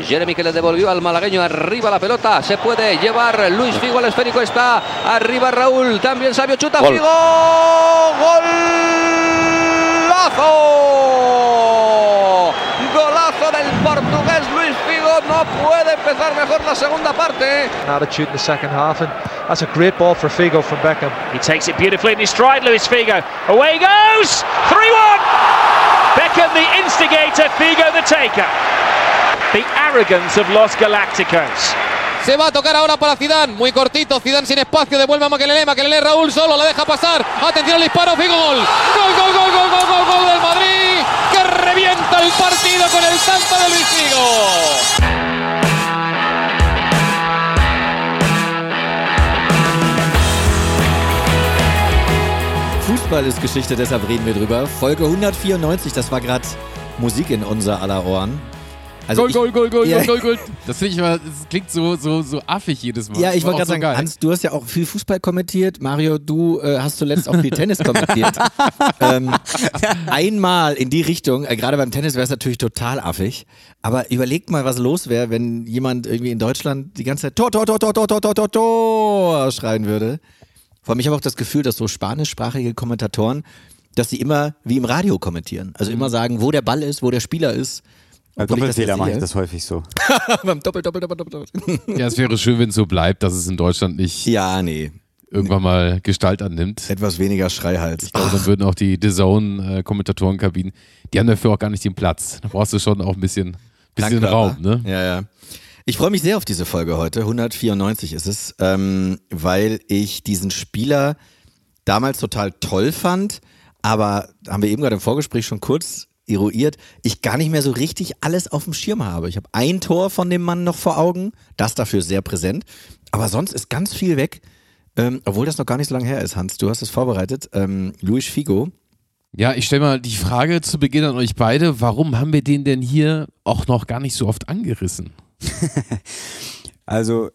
Jeremy que le devolvió al malagueño arriba la pelota. Se puede llevar Luis Figo al esférico. Está arriba Raúl. También Sabio chuta Gol. Figo. ¡Golazo! Golazo del portugués Luis Figo. No puede empezar mejor la segunda parte. attitude in the second half, and that's a great ball for Figo from Beckham. He takes it beautifully in his stride, Luis Figo. Away he goes! 3 1! Beckham the instigator, Figo the taker. The arrogance of Los Galacticos. Se va a tocar ahora para Zidane, muy cortito, Zidane sin espacio, devuelve a Makelele, Makelele Raúl solo, la deja pasar, atención al disparo, Figo gol, gol, gol, gol, gol, gol, gol, gol del Madrid, que revienta el partido con el salto de Luis Figo. Fußball ist Geschichte, deshalb reden wir drüber. Folge 194, das war gerade Musik in unser aller Ohren. Also ich- Goal, Goal, Goal, ja, Goal, Goal. Das finde ich immer, das klingt so, so, so affig jedes Mal. Ja, ich wollte gerade so sagen, geil. Hans, du hast ja auch viel Fußball kommentiert. Mario, du äh, hast zuletzt auch viel Tennis kommentiert. ähm, einmal in die Richtung, äh, gerade beim Tennis wäre es natürlich total affig. Aber überlegt mal, was los wäre, wenn jemand irgendwie in Deutschland die ganze Zeit Tor, Tor, Tor, Tor, Tor, Tor, Tor, Tor, Tor schreien würde. Vor allem, ich habe auch das Gefühl, dass so spanischsprachige Kommentatoren, dass sie immer wie im Radio kommentieren. Also immer sagen, wo der Ball ist, wo der Spieler ist. Als Doppelfehler mache ich das häufig so. Beim Doppel, Doppel, Doppel, Doppel, Doppel. Ja, es wäre schön, wenn es so bleibt, dass es in Deutschland nicht Ja, nee. irgendwann mal Gestalt annimmt. Etwas weniger Schreihals. Ich glaube, dann würden auch die The Zone-Kommentatorenkabinen, die haben dafür auch gar nicht den Platz. Da brauchst du schon auch ein bisschen, bisschen Danke, Raum, ne? Ja, ja. Ich freue mich sehr auf diese Folge heute. 194 ist es, ähm, weil ich diesen Spieler damals total toll fand, aber haben wir eben gerade im Vorgespräch schon kurz eruiert, ich gar nicht mehr so richtig alles auf dem Schirm habe. Ich habe ein Tor von dem Mann noch vor Augen, das dafür sehr präsent, aber sonst ist ganz viel weg, ähm, obwohl das noch gar nicht so lange her ist, Hans. Du hast es vorbereitet. Ähm, Luis Figo, Ja, ich stelle mal die Frage zu Beginn an euch beide, warum haben wir den denn hier auch noch gar nicht so oft angerissen? Also,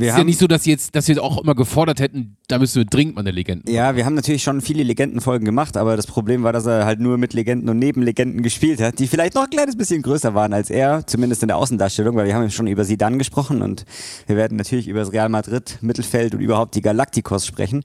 wir ist ja nicht so, dass, jetzt, dass wir auch immer gefordert hätten, da müssen wir dringend mal eine Legende. Ja, wir haben natürlich schon viele Legendenfolgen gemacht, aber das Problem war, dass er halt nur mit Legenden und Nebenlegenden gespielt hat, die vielleicht noch ein kleines bisschen größer waren als er, zumindest in der Außendarstellung, weil wir haben schon über Zidane gesprochen und wir werden natürlich über das Real Madrid, Mittelfeld und überhaupt die Galacticos sprechen.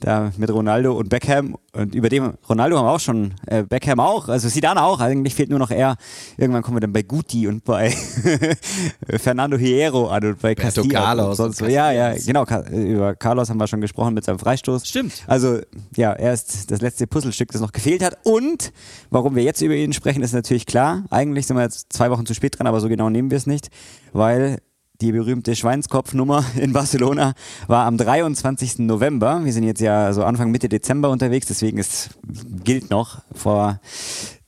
Da mit Ronaldo und Beckham und über dem Ronaldo haben wir auch schon, äh, Beckham auch, also Zidane auch, eigentlich fehlt nur noch er. Irgendwann kommen wir dann bei Guti und bei Fernando Hierro an und bei Roberto Castilla Carlos und sonst und so. Ja, ja, genau, über Carlos haben wir schon gesprochen mit seinem Freistoß. Stimmt. Also, ja, er ist das letzte Puzzlestück, das noch gefehlt hat. Und warum wir jetzt über ihn sprechen, ist natürlich klar. Eigentlich sind wir jetzt zwei Wochen zu spät dran, aber so genau nehmen wir es nicht, weil die berühmte Schweinskopfnummer in Barcelona war am 23. November. Wir sind jetzt ja so Anfang Mitte Dezember unterwegs, deswegen ist, gilt noch vor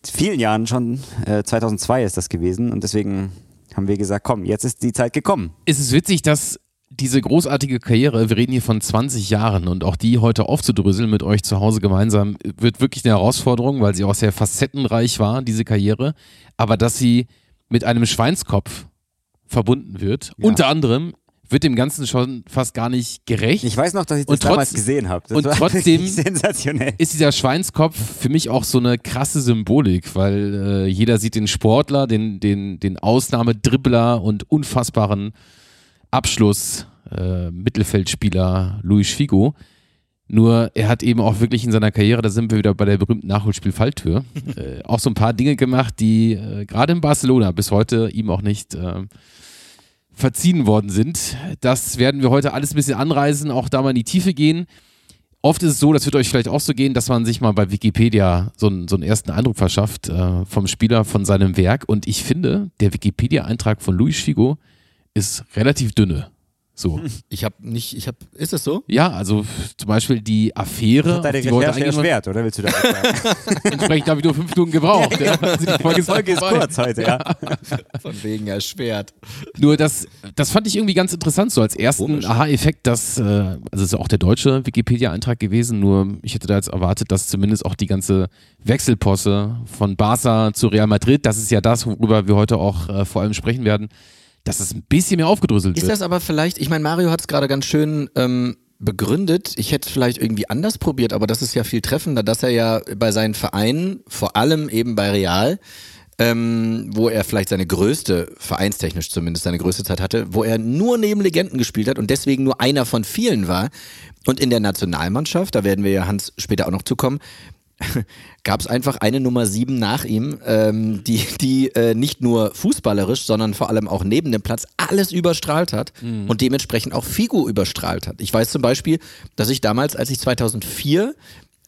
vielen Jahren schon, äh, 2002 ist das gewesen und deswegen haben wir gesagt, komm, jetzt ist die Zeit gekommen. Es ist witzig, dass diese großartige Karriere, wir reden hier von 20 Jahren und auch die heute aufzudröseln mit euch zu Hause gemeinsam, wird wirklich eine Herausforderung, weil sie auch sehr facettenreich war, diese Karriere. Aber dass sie mit einem Schweinskopf verbunden wird, Ja. unter anderem, wird dem Ganzen schon fast gar nicht gerecht. Ich weiß noch, dass ich das Und trotz- damals gesehen habe. Und trotzdem- ist dieser Schweinskopf für mich auch so eine krasse Symbolik, weil äh, jeder sieht den Sportler, den, den, den Ausnahmedribbler und unfassbaren Abschluss, äh, Mittelfeldspieler Luis Figo. Nur er hat eben auch wirklich in seiner Karriere, da sind wir wieder bei der berühmten Nachholspiel-Falltür, äh, auch so ein paar Dinge gemacht, die äh, gerade in Barcelona bis heute ihm auch nicht äh, verziehen worden sind. Das werden wir heute alles ein bisschen anreisen, auch da mal in die Tiefe gehen. Oft ist es so, das wird euch vielleicht auch so gehen, dass man sich mal bei Wikipedia so einen, so einen ersten Eindruck verschafft äh, vom Spieler, von seinem Werk. Und ich finde, der Wikipedia-Eintrag von Luis Figo ist relativ dünne. So. Ich habe nicht, ich habe, ist es so? Ja, also zum Beispiel die Affäre. Deine die wir heute Recherche erschwert, oder willst du da sagen? Entsprechend habe ich nur fünf Minuten gebraucht. ja. Also die Folge Die Folge ist vorbei. kurz heute, ja. Von wegen erschwert. Nur das, das fand ich irgendwie ganz interessant, so als ersten. Aha-Effekt, dass, äh, also es ist ja auch der deutsche Wikipedia-Eintrag gewesen, nur ich hätte da jetzt erwartet, dass zumindest auch die ganze Wechselposse von Barca zu Real Madrid, das ist ja das, worüber wir heute auch äh, vor allem sprechen werden, dass es ein bisschen mehr aufgedröselt Ist wird. das aber vielleicht, ich meine, Mario hat es gerade ganz schön ähm, begründet. Ich hätte es vielleicht irgendwie anders probiert, aber das ist ja viel treffender, dass er ja bei seinen Vereinen, vor allem eben bei Real, ähm, wo er vielleicht seine größte, vereinstechnisch zumindest seine größte Zeit hatte, wo er nur neben Legenden gespielt hat und deswegen nur einer von vielen war. Und in der Nationalmannschaft, da werden wir ja Hans später auch noch zukommen, gab es einfach eine Nummer sieben nach ihm, ähm, die, die äh, nicht nur fußballerisch, sondern vor allem auch neben dem Platz alles überstrahlt hat und dementsprechend auch Figo überstrahlt hat. Ich weiß zum Beispiel, dass ich damals, als ich 2004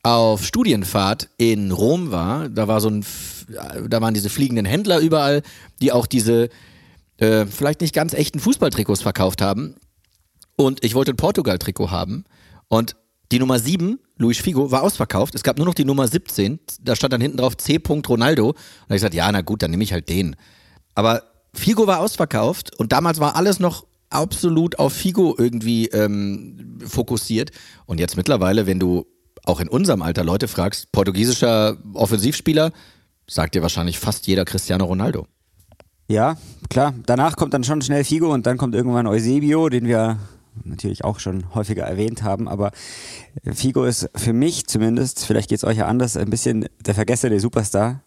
auf Studienfahrt in Rom war, da war so ein, F- da waren diese fliegenden Händler überall, die auch diese äh, vielleicht nicht ganz echten Fußballtrikots verkauft haben. Und ich wollte ein Portugal-Trikot haben. Und die Nummer 7, Luis Figo, war ausverkauft. Es gab nur noch die Nummer 17. Da stand dann hinten drauf C. Ronaldo. Und da hab ich gesagt, ja, na gut, dann nehme ich halt den. Aber Figo war ausverkauft und damals war alles noch absolut auf Figo irgendwie ähm, fokussiert. Und jetzt mittlerweile, wenn du auch in unserem Alter Leute fragst, portugiesischer Offensivspieler, sagt dir wahrscheinlich fast jeder Cristiano Ronaldo. Ja, klar. Danach kommt dann schon schnell Figo und dann kommt irgendwann Eusebio, den wir natürlich auch schon häufiger erwähnt haben. Aber Figo ist für mich zumindest, vielleicht geht es euch ja anders, ein bisschen der vergessene Superstar.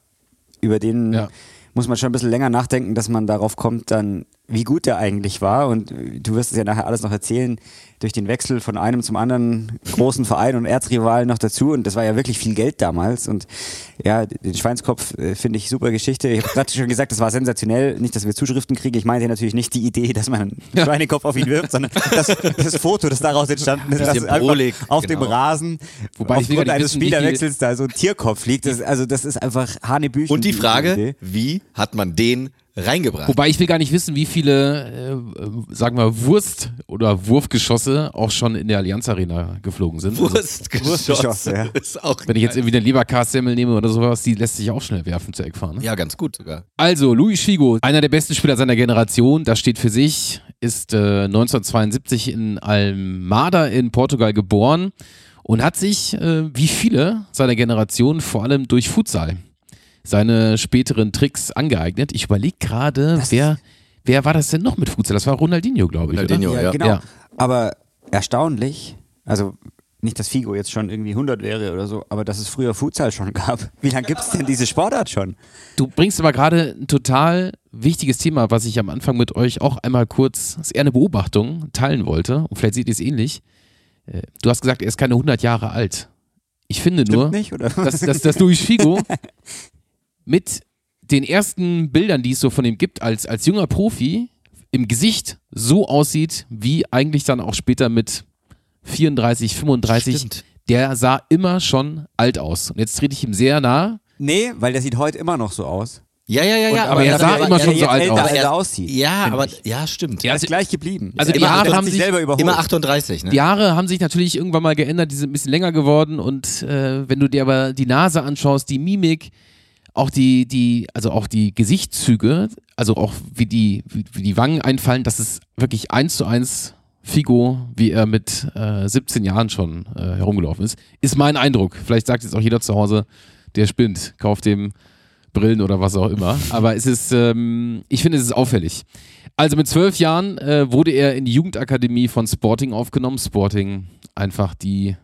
Über den Ja. muss man schon ein bisschen länger nachdenken, dass man darauf kommt, dann wie gut der eigentlich war. Und du wirst es ja nachher alles noch erzählen, durch den Wechsel von einem zum anderen großen Verein und Erzrivalen noch dazu. Und das war ja wirklich viel Geld damals. Und ja, den Schweinskopf äh, finde ich super Geschichte. Ich habe gerade schon gesagt, das war sensationell. Nicht, dass wir Zuschriften kriegen. Ich meinte natürlich nicht die Idee, dass man einen Schweinekopf auf ihn wirft, sondern das, das Foto, das daraus entstanden ist, einfach Symbolik, auf genau. dem Rasen Wobei aufgrund eines wissen, Spielerwechsels da so ein Tierkopf liegt. Das, also das ist einfach Hanebüchen. Und die Frage, wie hat man den reingebracht? Wobei ich will gar nicht wissen, wie viele, äh, sagen wir, Wurst- oder Wurfgeschosse auch schon in der Allianz Arena geflogen sind. Also, Wurstgeschosse. Wurstgeschosse, ja. Ist auch wenn ich jetzt irgendwie eine Leberkassemmel nehme oder sowas, die lässt sich auch schnell werfen zur Eckfahne. ja, ganz gut sogar. Also, Luis Figo, einer der besten Spieler seiner Generation, das steht für sich, ist äh, 1972 in Almada in Portugal geboren und hat sich, äh, wie viele seiner Generation, vor allem durch Futsal seine späteren Tricks angeeignet. Ich überlege gerade, wer, wer war das denn noch mit Futsal? Das war Ronaldinho, glaube ich. Ronaldinho, Oder? Ja, ja. genau. Ja. Aber erstaunlich, also nicht, dass Figo jetzt schon irgendwie 100 wäre oder so, aber dass es früher Futsal schon gab. Wie lange gibt es denn diese Sportart schon? Du bringst aber gerade ein total wichtiges Thema, was ich am Anfang mit euch auch einmal kurz, das ist eher eine Beobachtung, teilen wollte. Und vielleicht seht ihr es ähnlich. Äh, Du hast gesagt, er ist keine 100 Jahre alt. Ich finde Stimmt nur, nicht, oder? dass, dass, dass Luis Figo mit den ersten Bildern, die es so von ihm gibt, als, als junger Profi im Gesicht so aussieht, wie eigentlich dann auch später mit 34, 35. Stimmt. Der sah immer schon alt aus. Und jetzt trete ich ihm sehr nah. Nee, weil der sieht heute immer noch so aus. Ja, ja, ja, ja. aber er sah immer schon so alt älter, aus. er aussieht. Ja, aber ich. ja, stimmt. Ja, Er ist gleich geblieben. Also die hat haben sich sich selber überholt. Immer 38, ne? Die Haare haben sich natürlich irgendwann mal geändert, die sind ein bisschen länger geworden und äh, wenn du dir aber die Nase anschaust, die Mimik, auch die, die, also auch die Gesichtszüge, also auch wie die, wie, wie die Wangen einfallen, das ist wirklich eins zu eins Figo, wie er mit äh, 17 Jahren schon äh, herumgelaufen ist, ist mein Eindruck. Vielleicht sagt jetzt auch jeder zu Hause, der spinnt, kauft dem Brillen oder was auch immer. Aber es ist, ähm, ich finde, es ist auffällig. Also mit zwölf Jahren äh, wurde er in die Jugendakademie von Sporting aufgenommen. Sporting, einfach die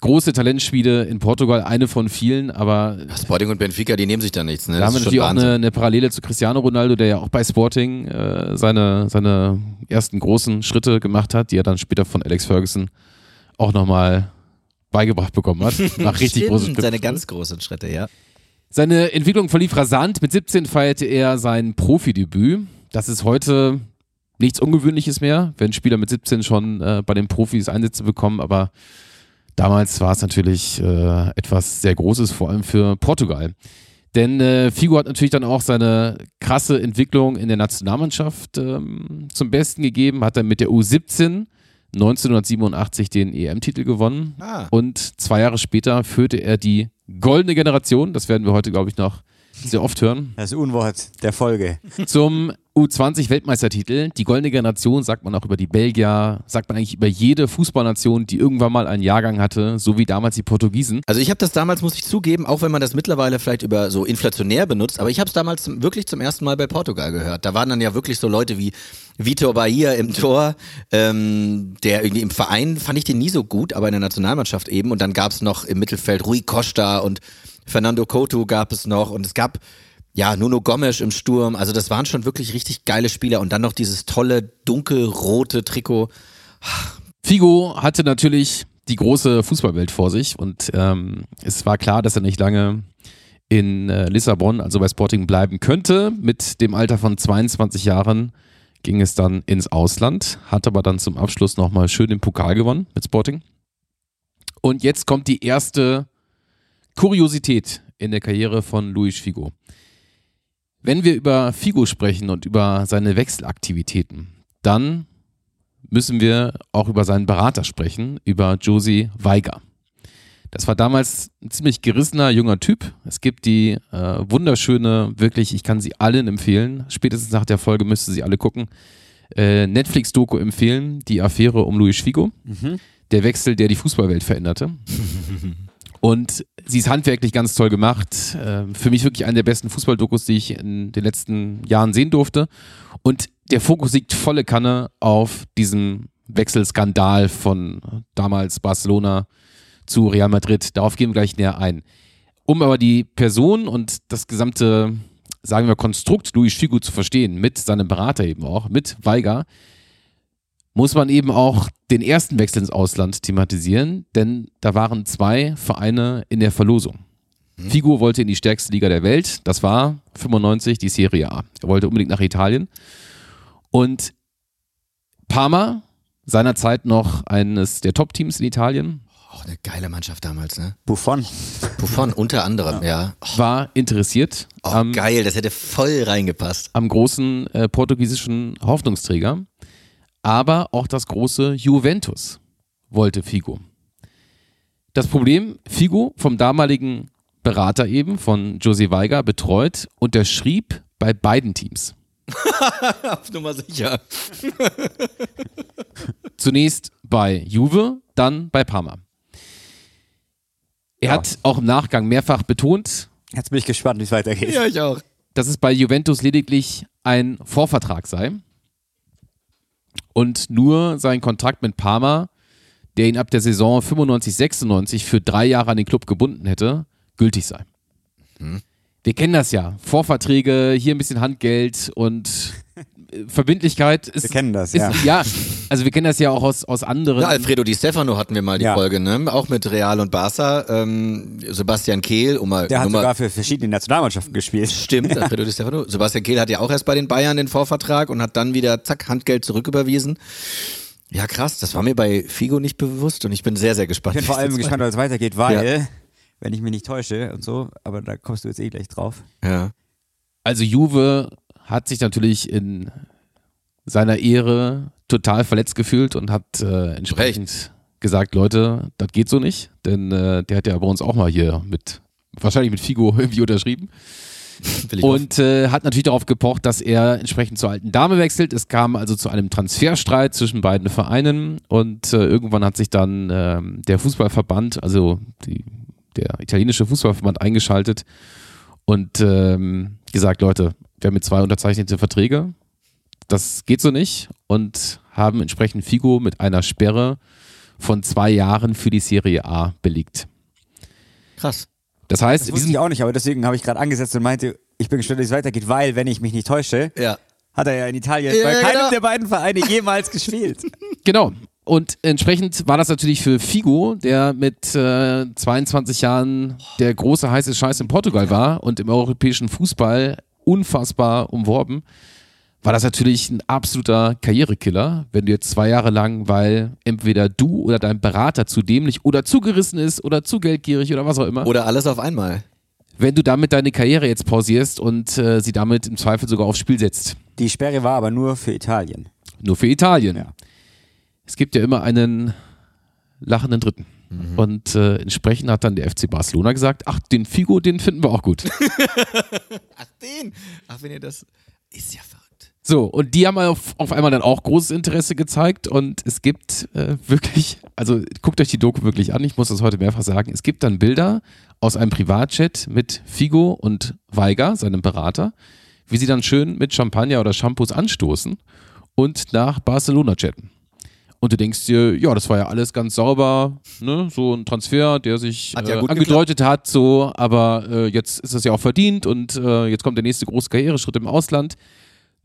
große Talentschmiede in Portugal, eine von vielen, aber Sporting und Benfica, die nehmen sich da nichts, ne? da haben wir natürlich auch eine, eine Parallele zu Cristiano Ronaldo, der ja auch bei Sporting äh, seine, seine ersten großen Schritte gemacht hat, die er dann später von Alex Ferguson auch nochmal beigebracht bekommen hat. Nach richtig Stimmt, großen Schritten. Seine ganz großen Schritte, ja. Seine Entwicklung verlief rasant. Mit 17 feierte er sein Profidebüt. Das ist heute nichts Ungewöhnliches mehr, wenn Spieler mit 17 schon äh, bei den Profis Einsätze bekommen, aber damals war es natürlich äh, etwas sehr Großes, vor allem für Portugal. Denn äh, Figo hat natürlich dann auch seine krasse Entwicklung in der Nationalmannschaft ähm, zum Besten gegeben, hat dann mit der U17 1987 den EM-Titel gewonnen Ah. und zwei Jahre später führte er die goldene Generation, das werden wir heute, glaube ich, noch sehr oft hören, Das Unwort der Folge. zum U20-Weltmeistertitel. Die goldene Generation sagt man auch über die Belgier, sagt man eigentlich über jede Fußballnation, die irgendwann mal einen Jahrgang hatte, so wie damals die Portugiesen. Also ich habe das damals, muss ich zugeben, auch wenn man das mittlerweile vielleicht über so inflationär benutzt, aber ich habe es damals wirklich zum ersten Mal bei Portugal gehört. Da waren dann ja wirklich so Leute wie Vitor Bahia im Tor, ähm, der irgendwie im Verein fand ich den nie so gut, aber in der Nationalmannschaft eben. Und dann gab es noch im Mittelfeld Rui Costa und Fernando Couto gab es noch und es gab ja, Nuno Gomes im Sturm, also das waren schon wirklich richtig geile Spieler und dann noch dieses tolle dunkelrote Trikot. Figo hatte natürlich die große Fußballwelt vor sich und ähm, es war klar, dass er nicht lange in äh, Lissabon, also bei Sporting, bleiben könnte. Mit dem Alter von 22 Jahren ging es dann ins Ausland, hat aber dann zum Abschluss nochmal schön den Pokal gewonnen mit Sporting. Und jetzt kommt die erste Kuriosität in der Karriere von Luis Figo. Wenn wir über Figo sprechen und über seine Wechselaktivitäten, dann müssen wir auch über seinen Berater sprechen, über Josie Weiger. Das war damals ein ziemlich gerissener junger Typ. Es gibt die äh, wunderschöne, wirklich, ich kann sie allen empfehlen. Spätestens nach der Folge müsste sie alle gucken. Äh, Netflix-Doku empfehlen, die Affäre um Luis Figo. Der Wechsel, der die Fußballwelt veränderte. Und sie ist handwerklich ganz toll gemacht. Äh, für mich wirklich eine der besten Fußballdokus, die ich in den letzten Jahren sehen durfte. Und der Fokus liegt volle Kanne auf diesem Wechselskandal von damals Barcelona zu Real Madrid. Darauf gehen wir gleich näher ein. Um aber die Person und das gesamte, sagen wir, Konstrukt Luis Figo zu verstehen, mit seinem Berater eben auch, mit Weiger, muss man eben auch den ersten Wechsel ins Ausland thematisieren, denn da waren zwei Vereine in der Verlosung. Figo wollte in die stärkste Liga der Welt, das war 95 die Serie A. Er wollte unbedingt nach Italien. Und Parma, seinerzeit noch eines der Top-Teams in Italien, Auch eine geile Mannschaft damals, ne? Buffon. Buffon unter anderem, ja. Oh, war interessiert oh, am, geil, das hätte voll reingepasst. am großen äh, portugiesischen Hoffnungsträger. Aber auch das große Juventus wollte Figo. Das Problem, Figo vom damaligen Berater eben, von Jose Weiger, betreut, unterschrieb bei beiden Teams. Auf Nummer sicher. Zunächst bei Juve, dann bei Parma. Er hat auch im Nachgang mehrfach betont, Jetzt bin ich gespannt, wie es weitergeht. Ja, ich auch. dass es bei Juventus lediglich ein Vorvertrag sei und nur sein Kontrakt mit Parma, der ihn ab der Saison 95-96 für drei Jahre an den Club gebunden hätte, gültig sei. Wir kennen das ja. Vorverträge, hier ein bisschen Handgeld und äh, Verbindlichkeit ist. Wir kennen das, ist, ja. Ja, also wir kennen das ja auch aus, aus anderen. Ja, Alfredo Di Stefano hatten wir mal die Ja. Folge, ne? Auch mit Real und Barca. Ähm, Sebastian Kehl, um mal Der hat Nummer, sogar für verschiedene Nationalmannschaften gespielt. Stimmt, Alfredo Di Stefano. Sebastian Kehl hat ja auch erst bei den Bayern den Vorvertrag und hat dann wieder zack Handgeld zurücküberwiesen. Ja, krass, das war mir bei Figo nicht bewusst und ich bin sehr, sehr gespannt. Ich bin vor allem gespannt, wie es weitergeht, weil, wenn ich mich nicht täusche und so, aber da kommst du jetzt eh gleich drauf. Ja. Also Juve hat sich natürlich in seiner Ehre total verletzt gefühlt und hat äh, entsprechend gesagt, Leute, das geht so nicht, denn äh, der hat ja bei uns auch mal hier mit, wahrscheinlich mit Figo irgendwie unterschrieben. Und äh, hat natürlich darauf gepocht, dass er entsprechend zur alten Dame wechselt. Es kam also zu einem Transferstreit zwischen beiden Vereinen. Und äh, irgendwann hat sich dann ähm, der Fußballverband, also die, der italienische Fußballverband eingeschaltet und ähm, gesagt, Leute, wir haben mit zwei unterzeichnete Verträge, das geht so nicht und haben entsprechend Figo mit einer Sperre von zwei Jahren für die Serie A belegt. Krass. Das heißt, Das wusste ich auch nicht, aber deswegen habe ich gerade angesetzt und meinte, ich bin gespannt, wie es weitergeht, weil, wenn ich mich nicht täusche, Ja. hat er ja in Italien Ja, bei ja, keinem genau. der beiden Vereine jemals gespielt. Genau. Und entsprechend war das natürlich für Figo, der mit äh, 22 Jahren der große heiße Scheiß in Portugal war und im europäischen Fußball unfassbar umworben, war das natürlich ein absoluter Karrierekiller, wenn du jetzt zwei Jahre lang, weil entweder du oder dein Berater zu dämlich oder zu gerissen ist oder zu geldgierig oder was auch immer, Oder alles auf einmal. wenn du damit deine Karriere jetzt pausierst und äh, sie damit im Zweifel sogar aufs Spiel setzt. Die Sperre war aber nur für Italien. Nur für Italien. Ja. Es gibt ja immer einen lachenden Dritten. Mhm. Und äh, entsprechend hat dann der FC Barcelona gesagt, ach, den Figo, den finden wir auch gut. Ach, den. Ach, wenn ihr das. Ist ja verrückt. So, und die haben auf, auf einmal dann auch großes Interesse gezeigt und es gibt äh, wirklich, also guckt euch die Doku wirklich an, ich muss das heute mehrfach sagen, es gibt dann Bilder aus einem Privatchat mit Figo und Weiger, seinem Berater, wie sie dann schön mit Champagner oder Shampoos anstoßen und nach Barcelona chatten. Und du denkst dir, ja, das war ja alles ganz sauber, ne? so ein Transfer, der sich Hat ja äh, angedeutet hat, so, aber äh, jetzt ist das ja auch verdient und äh, jetzt kommt der nächste große Karriereschritt im Ausland.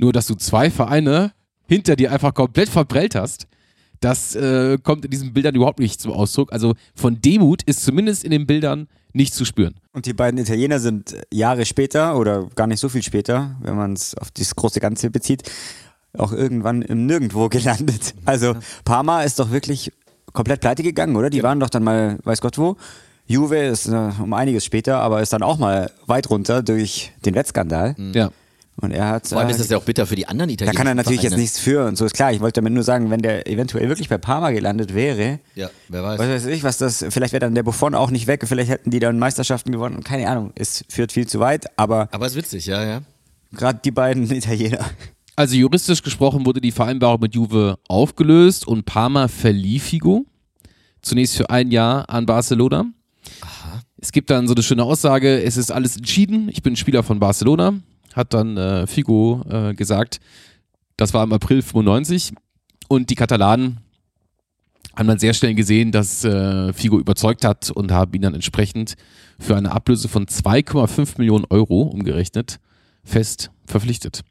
Nur, dass du zwei Vereine hinter dir einfach komplett verprellt hast, das äh, kommt in diesen Bildern überhaupt nicht zum Ausdruck. Also von Demut ist zumindest in den Bildern nicht zu spüren. Und die beiden Italiener sind Jahre später oder gar nicht so viel später, wenn man es auf das große Ganze bezieht, auch irgendwann im Nirgendwo gelandet. Also Parma ist doch wirklich komplett pleite gegangen, oder? Die waren doch dann mal, weiß Gott wo. Juve ist äh, um einiges später, aber ist dann auch mal weit runter durch den Wettskandal. Ja. Und er hat. Vor allem äh, ist das ja auch bitter für die anderen da Italiener. kann er natürlich jetzt nichts für und so ist klar. Ich wollte damit nur sagen, wenn der eventuell wirklich bei Parma gelandet wäre, Ja, wer weiß. was weiß ich, was das, vielleicht wäre dann der Buffon auch nicht weg, vielleicht hätten die dann Meisterschaften gewonnen und keine Ahnung, es führt viel zu weit, aber Aber ist witzig, ja, ja. gerade die beiden Italiener. Also juristisch gesprochen wurde die Vereinbarung mit Juve aufgelöst und Parma verlieh Figo. Zunächst für ein Jahr an Barcelona. Es gibt dann so eine schöne Aussage, es ist alles entschieden, ich bin Spieler von Barcelona, hat dann äh, Figo äh, gesagt. Das war im April 95 und die Katalanen haben dann sehr schnell gesehen, dass äh, Figo überzeugt hat und haben ihn dann entsprechend für eine Ablöse von 2,5 Millionen Euro umgerechnet fest verpflichtet.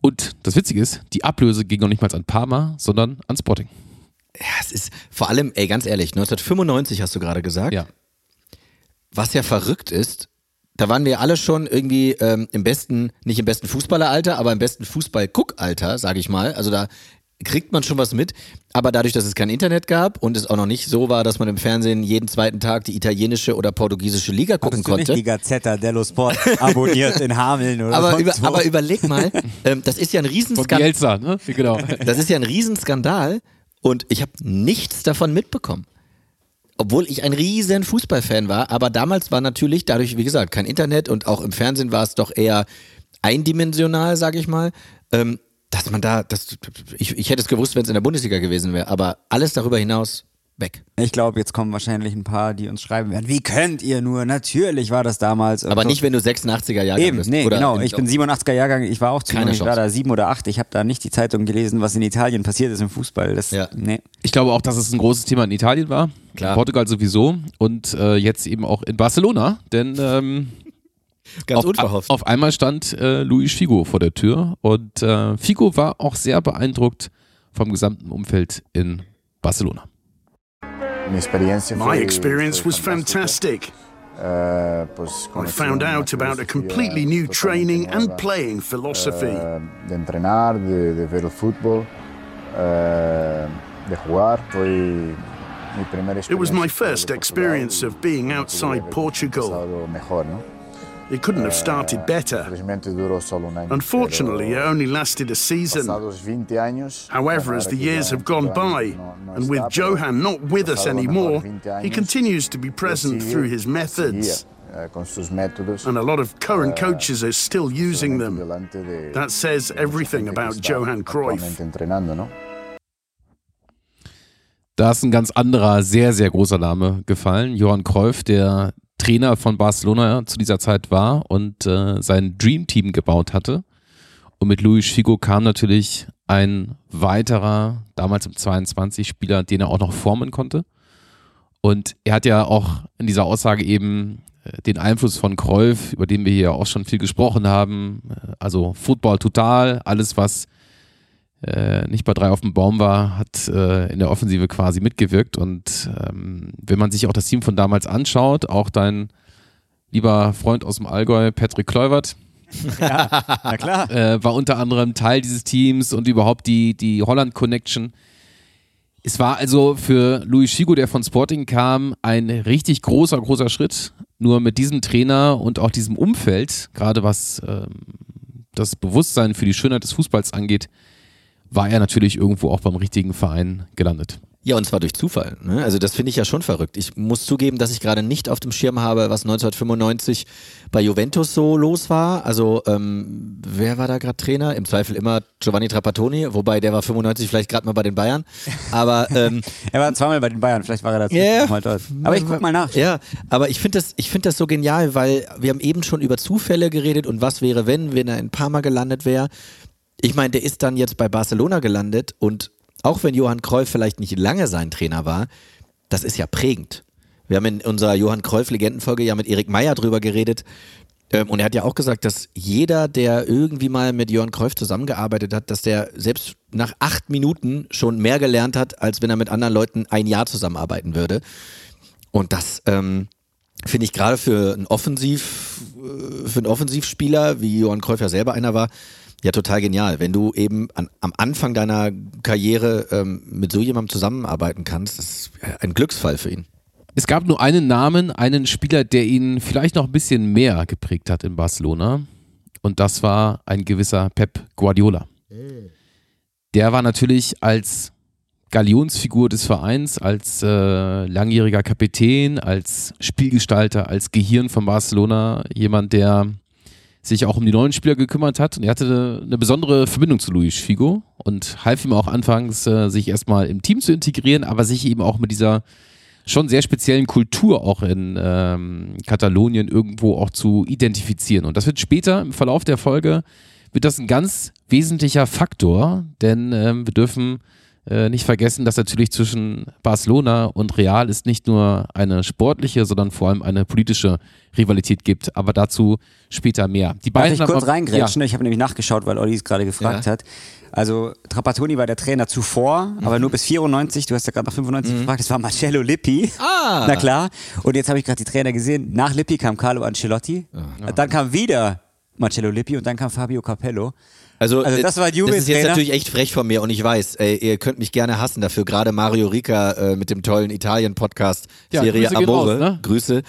Und das Witzige ist, die Ablöse ging noch nicht mal an Parma, sondern an Sporting. Ja, es ist vor allem, ey, ganz ehrlich, 1995 hast du gerade gesagt. Ja. Was ja verrückt ist, da waren wir alle schon irgendwie ähm, im besten, nicht im besten Fußballeralter, aber im besten Fußball-Guckalter, sage ich mal. Also da kriegt man schon was mit. Aber dadurch, dass es kein Internet gab und es auch noch nicht so war, dass man im Fernsehen jeden zweiten Tag die italienische oder portugiesische Liga gucken Hattest du nicht konnte. die Gazzetta dello Sport abonniert in Hameln oder Aber, sonst über, wo? aber überleg mal, ähm, das ist ja ein Riesenskandal. Ne? Genau. Das ist ja ein Riesenskandal und ich habe nichts davon mitbekommen. Obwohl ich ein riesen Fußballfan war, aber damals war natürlich dadurch, wie gesagt, kein Internet und auch im Fernsehen war es doch eher eindimensional, sage ich mal, ähm, dass man da, das, ich, ich hätte es gewusst, wenn es in der Bundesliga gewesen wäre, aber alles darüber hinaus weg. Ich glaube, jetzt kommen wahrscheinlich ein paar, die uns schreiben werden. Wie könnt ihr nur? Natürlich war das damals. Aber so. nicht, wenn du 86er Jahre Eben, bist. nee, oder genau. Ich bin 87er Jahrgang, ich war auch zu ich war da sieben oder acht. Ich habe da nicht die Zeitung gelesen, was in Italien passiert ist im Fußball. Das, Ja. nee. Ich glaube auch, dass es ein großes Thema in Italien war. Klar. Portugal sowieso und äh, jetzt eben auch in Barcelona, denn ähm, ganz auf, unverhofft. auf einmal stand äh, Luis Figo vor der Tür und äh, Figo war auch sehr beeindruckt vom gesamten Umfeld in Barcelona. My experience was fantastic. I found out about a completely new training and playing philosophy. It was my first experience of being outside Portugal. It couldn't have started better. Unfortunately, it only lasted a season. However, as the years have gone by, and with Johan not with us anymore, he continues to be present through his methods. And a lot of current coaches are still using them. That says everything about Johan Cruyff. Da ist ein ganz anderer, sehr, sehr großer Name gefallen. Johann Cruyff, der Trainer von Barcelona zu dieser Zeit war und äh, sein Dream-Team gebaut hatte. Und mit Luis Figo kam natürlich ein weiterer, damals im 22 Spieler, den er auch noch formen konnte. Und er hat ja auch in dieser Aussage eben äh, den Einfluss von Cruyff, über den wir hier auch schon viel gesprochen haben. Äh, Also Football total, alles was äh, nicht bei drei auf dem Baum war, hat äh, in der Offensive quasi mitgewirkt. Und ähm, wenn man sich auch das Team von damals anschaut, auch dein lieber Freund aus dem Allgäu, Patrick Kluivert, Na klar. äh, war unter anderem Teil dieses Teams und überhaupt die, die Holland Connection. Es war also für Luis Figo, der von Sporting kam, ein richtig großer, großer Schritt Nur mit diesem Trainer und auch diesem Umfeld, gerade was ähm, das Bewusstsein für die Schönheit des Fußballs angeht, war er natürlich irgendwo auch beim richtigen Verein gelandet. Ja, und zwar durch Zufall. Ne? Also das finde ich ja schon verrückt. Ich muss zugeben, dass ich gerade nicht auf dem Schirm habe, was 1995 bei Juventus so los war. Also ähm, wer war da gerade Trainer? Im Zweifel immer Giovanni Trapattoni, wobei der war 95 vielleicht gerade mal bei den Bayern. Aber ähm, er war zweimal bei den Bayern, vielleicht war er dazu yeah. nochmal dort. Aber ich guck mal nach. Ja, aber ich finde das, ich finde das so genial, weil wir haben eben schon über Zufälle geredet und was wäre, wenn, wenn er in Parma gelandet wäre. Ich meine, der ist dann jetzt bei Barcelona gelandet und auch wenn Johann Cruyff vielleicht nicht lange sein Trainer war, das ist ja prägend. Wir haben in unserer Johann Cruyff Legendenfolge ja mit Erik Meyer drüber geredet. Ähm, und er hat ja auch gesagt, dass jeder, der irgendwie mal mit Johann Cruyff zusammengearbeitet hat, dass der selbst nach acht Minuten schon mehr gelernt hat, als wenn er mit anderen Leuten ein Jahr zusammenarbeiten würde. Und das ähm, finde ich gerade für einen Offensiv, äh, für einen Offensivspieler, wie Johann Cruyff ja selber einer war, ja, total genial. Wenn du eben an, am Anfang deiner Karriere ähm, mit so jemandem zusammenarbeiten kannst, das ist ein Glücksfall für ihn. Es gab nur einen Namen, einen Spieler, der ihn vielleicht noch ein bisschen mehr geprägt hat in Barcelona. Und das war ein gewisser Pep Guardiola. Der war natürlich als Galionsfigur des Vereins, als äh, langjähriger Kapitän, als Spielgestalter, als Gehirn von Barcelona jemand, der sich auch um die neuen Spieler gekümmert hat. Und er hatte eine besondere Verbindung zu Luis Figo und half ihm auch anfangs, äh, sich erstmal im Team zu integrieren, aber sich eben auch mit dieser schon sehr speziellen Kultur auch in ähm, Katalonien irgendwo auch zu identifizieren. Und das wird später im Verlauf der Folge, wird das ein ganz wesentlicher Faktor, denn ähm, wir dürfen äh, nicht vergessen, dass natürlich zwischen Barcelona und Real es nicht nur eine sportliche, sondern vor allem eine politische Rivalität gibt. Aber dazu später mehr. Die beiden Darf ich kurz reingrätschen? Ja. Ich habe nämlich nachgeschaut, weil Olli es gerade gefragt ja. hat. Also Trapattoni war der Trainer zuvor, mhm. aber nur bis 94. Du hast ja gerade nach 95 mhm. gefragt. Das war Marcello Lippi. Ah. Na klar. Und jetzt habe ich gerade die Trainer gesehen. Nach Lippi kam Carlo Ancelotti. Oh. Dann kam wieder Marcello Lippi und dann kam Fabio Capello. Also, also das, war Juve das ist jetzt natürlich echt frech von mir und ich weiß, ey, ihr könnt mich gerne hassen dafür. Gerade Mario Rica äh, mit dem tollen Italien-Podcast ja, Serie Grüße Amore. Raus, ne? Grüße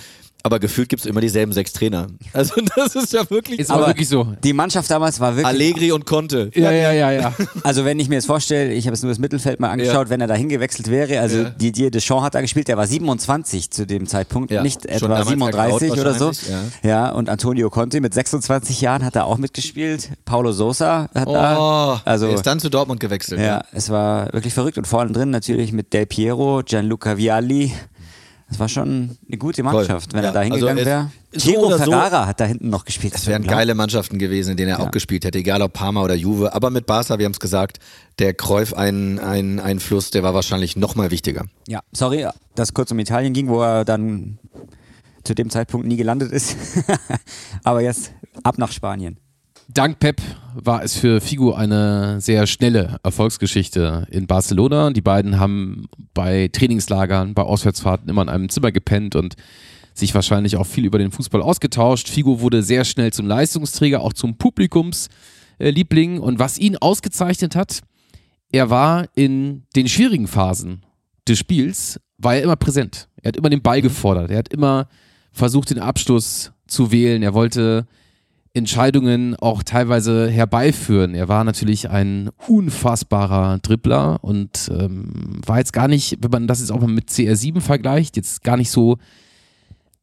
aber gefühlt gibt es immer dieselben sechs Trainer. Also das ist ja wirklich, ist aber wirklich so. Die Mannschaft damals war wirklich. Allegri und Conte. Ja, ja, ja, ja. Also wenn ich mir jetzt vorstelle, ich habe es nur das Mittelfeld mal angeschaut, ja. wenn er da hingewechselt wäre, also ja. Didier Deschamps hat da gespielt, der war 27 zu dem Zeitpunkt, ja. nicht etwa 37 oder so. Ja. ja, und Antonio Conte mit 26 Jahren hat er auch mitgespielt. Paulo Sosa hat oh, da. Also, er ist dann zu Dortmund gewechselt. Ja, es war wirklich verrückt. Und vorne drin natürlich mit Del Piero, Gianluca Vialli, das war schon eine gute Mannschaft, Toll. wenn ja, er da also hingegangen also wäre. Diego so Ferrara hat da hinten noch gespielt. Das wären geile Mannschaften gewesen, in denen er ja. auch gespielt hätte, egal ob Parma oder Juve. Aber mit Barca, wir haben es gesagt, der Kreuf ein, ein Einfluss, der war wahrscheinlich noch mal wichtiger. Ja, sorry, dass es kurz um Italien ging, wo er dann zu dem Zeitpunkt nie gelandet ist. Aber jetzt ab nach Spanien. Dank Pep war es für Figo eine sehr schnelle Erfolgsgeschichte in Barcelona. Die beiden haben bei Trainingslagern, bei Auswärtsfahrten immer in einem Zimmer gepennt und sich wahrscheinlich auch viel über den Fußball ausgetauscht. Figo wurde sehr schnell zum Leistungsträger, auch zum Publikumsliebling. Und was ihn ausgezeichnet hat, er war in den schwierigen Phasen des Spiels, war er immer präsent. Er hat immer den Ball gefordert. Er hat immer versucht, den Abschluss zu wählen. Er wollte Entscheidungen auch teilweise herbeiführen. Er war natürlich ein unfassbarer Dribbler und ähm, war jetzt gar nicht, wenn man das jetzt auch mal mit CR7 vergleicht, jetzt gar nicht so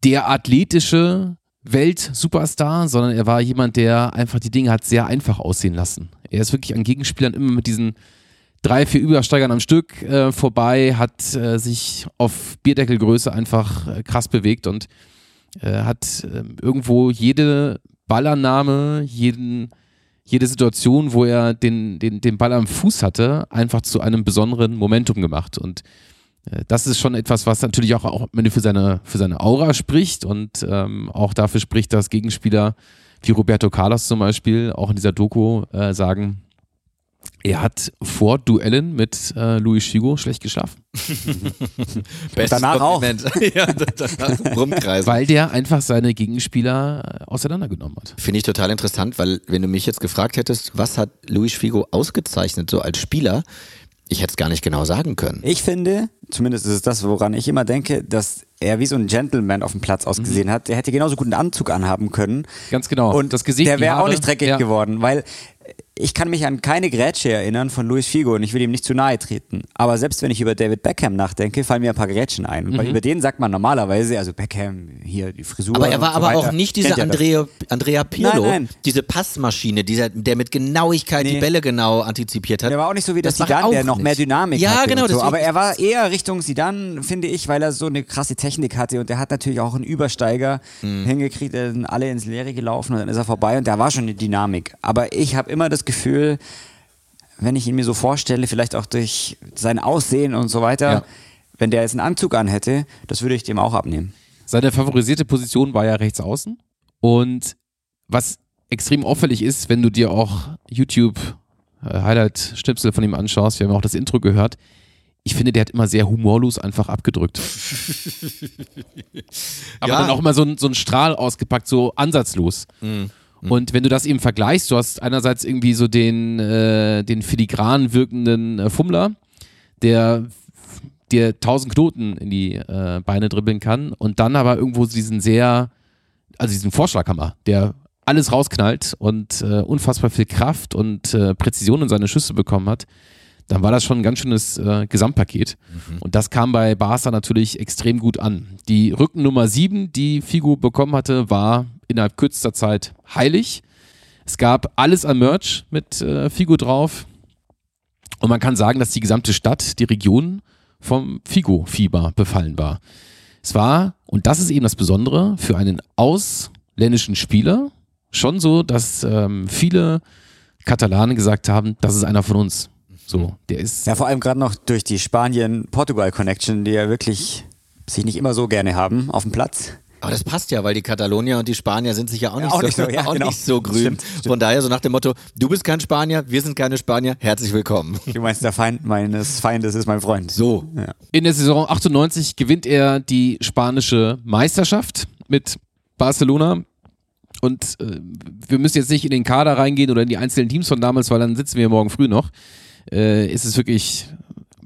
der athletische Welt-Superstar, sondern er war jemand, der einfach die Dinge hat sehr einfach aussehen lassen. Er ist wirklich an Gegenspielern immer mit diesen drei, vier Übersteigern am Stück äh, vorbei, hat äh, sich auf Bierdeckelgröße einfach äh, krass bewegt und äh, hat ähm, irgendwo jede Ballannahme, jeden, jede Situation, wo er den, den, den Ball am Fuß hatte, einfach zu einem besonderen Momentum gemacht. Und äh, das ist schon etwas, was natürlich auch, auch für, seine, für seine Aura spricht und ähm, auch dafür spricht, dass Gegenspieler wie Roberto Carlos zum Beispiel auch in dieser Doku äh, sagen, er hat vor Duellen mit äh, Luis Figo schlecht geschlafen. danach auch. ja, danach rumkreisen. Weil der einfach seine Gegenspieler äh, auseinandergenommen hat. Finde ich total interessant, weil wenn du mich jetzt gefragt hättest, was hat Luis Figo ausgezeichnet so als Spieler, Ich hätte es gar nicht genau sagen können. Ich finde, zumindest ist es das, woran ich immer denke, dass er wie so ein Gentleman auf dem Platz ausgesehen Mhm. hat. Der hätte genauso gut einen Anzug anhaben können. Ganz genau. Und das Gesicht, der wäre auch nicht dreckig ja. geworden, weil ich kann mich an keine Grätsche erinnern von Luis Figo und ich will ihm nicht zu nahe treten. Aber selbst wenn ich über David Beckham nachdenke, fallen mir ein paar Grätschen ein. Mhm. über den sagt man normalerweise, also Beckham, hier die Frisur. Aber er war so aber weiter. auch nicht das? Andrea, Andrea Pirlo, Nein, nein. diese Passmaschine, dieser, der mit Genauigkeit die Nee. Bälle genau antizipiert hat. Der war auch nicht so wie das er Zidane, der noch nicht. mehr Dynamik Ja, hatte. genau, so. Aber er war eher Richtung Zidane, finde ich, weil er so eine krasse Technik hatte und der hat natürlich auch einen Übersteiger Mhm. hingekriegt, der sind alle ins Leere gelaufen und dann ist er vorbei und da war schon eine Dynamik. Aber ich habe immer das Gefühl, wenn ich ihn mir so vorstelle, vielleicht auch durch sein Aussehen und so weiter, Ja. wenn der jetzt einen Anzug anhätte, das würde ich dem auch abnehmen. Seine favorisierte Position war ja rechts außen. Und was extrem auffällig ist, wenn du dir auch YouTube äh, Highlight-Schnipsel von ihm anschaust, wir haben auch das Intro gehört, ich finde, der hat immer sehr humorlos einfach abgedrückt. Aber Ja. dann auch immer so ein, so ein Strahl ausgepackt, so ansatzlos. Und wenn du das eben vergleichst, du hast einerseits irgendwie so den, äh, den filigran wirkenden äh, Fummler, der dir tausend Knoten in die äh, Beine dribbeln kann und dann aber irgendwo diesen sehr, also diesen Vorschlaghammer, der alles rausknallt und äh, unfassbar viel Kraft und äh, Präzision in seine Schüsse bekommen hat, dann war das schon ein ganz schönes äh, Gesamtpaket. Und das kam bei Barca natürlich extrem gut an. Die Rückennummer 7, die Figo bekommen hatte, war innerhalb kürzester Zeit heilig. Es gab alles an Merch mit äh, Figo drauf. Und man kann sagen, dass die gesamte Stadt, die Region vom Figo-Fieber befallen war. Es war, und das ist eben das Besondere, für einen ausländischen Spieler schon so, dass ähm, viele Katalanen gesagt haben, das ist einer von uns. So, der ist. Ja, vor allem gerade noch durch die Spanien-Portugal-Connection, die ja wirklich sich nicht immer so gerne haben auf dem Platz. Aber das passt ja, weil die Katalonier und die Spanier sind sich ja auch nicht, auch so, nicht so, ja, auch genau. nicht so grün. Stimmt, stimmt. Von daher so nach dem Motto, du bist kein Spanier, wir sind keine Spanier, herzlich willkommen. Du meinst, der Feind meines Feindes ist mein Freund. So. Ja. In der Saison 98 gewinnt er die spanische Meisterschaft mit Barcelona. Und äh, wir müssen jetzt nicht in den Kader reingehen oder in die einzelnen Teams von damals, weil dann sitzen wir morgen früh noch. Äh, es ist wirklich,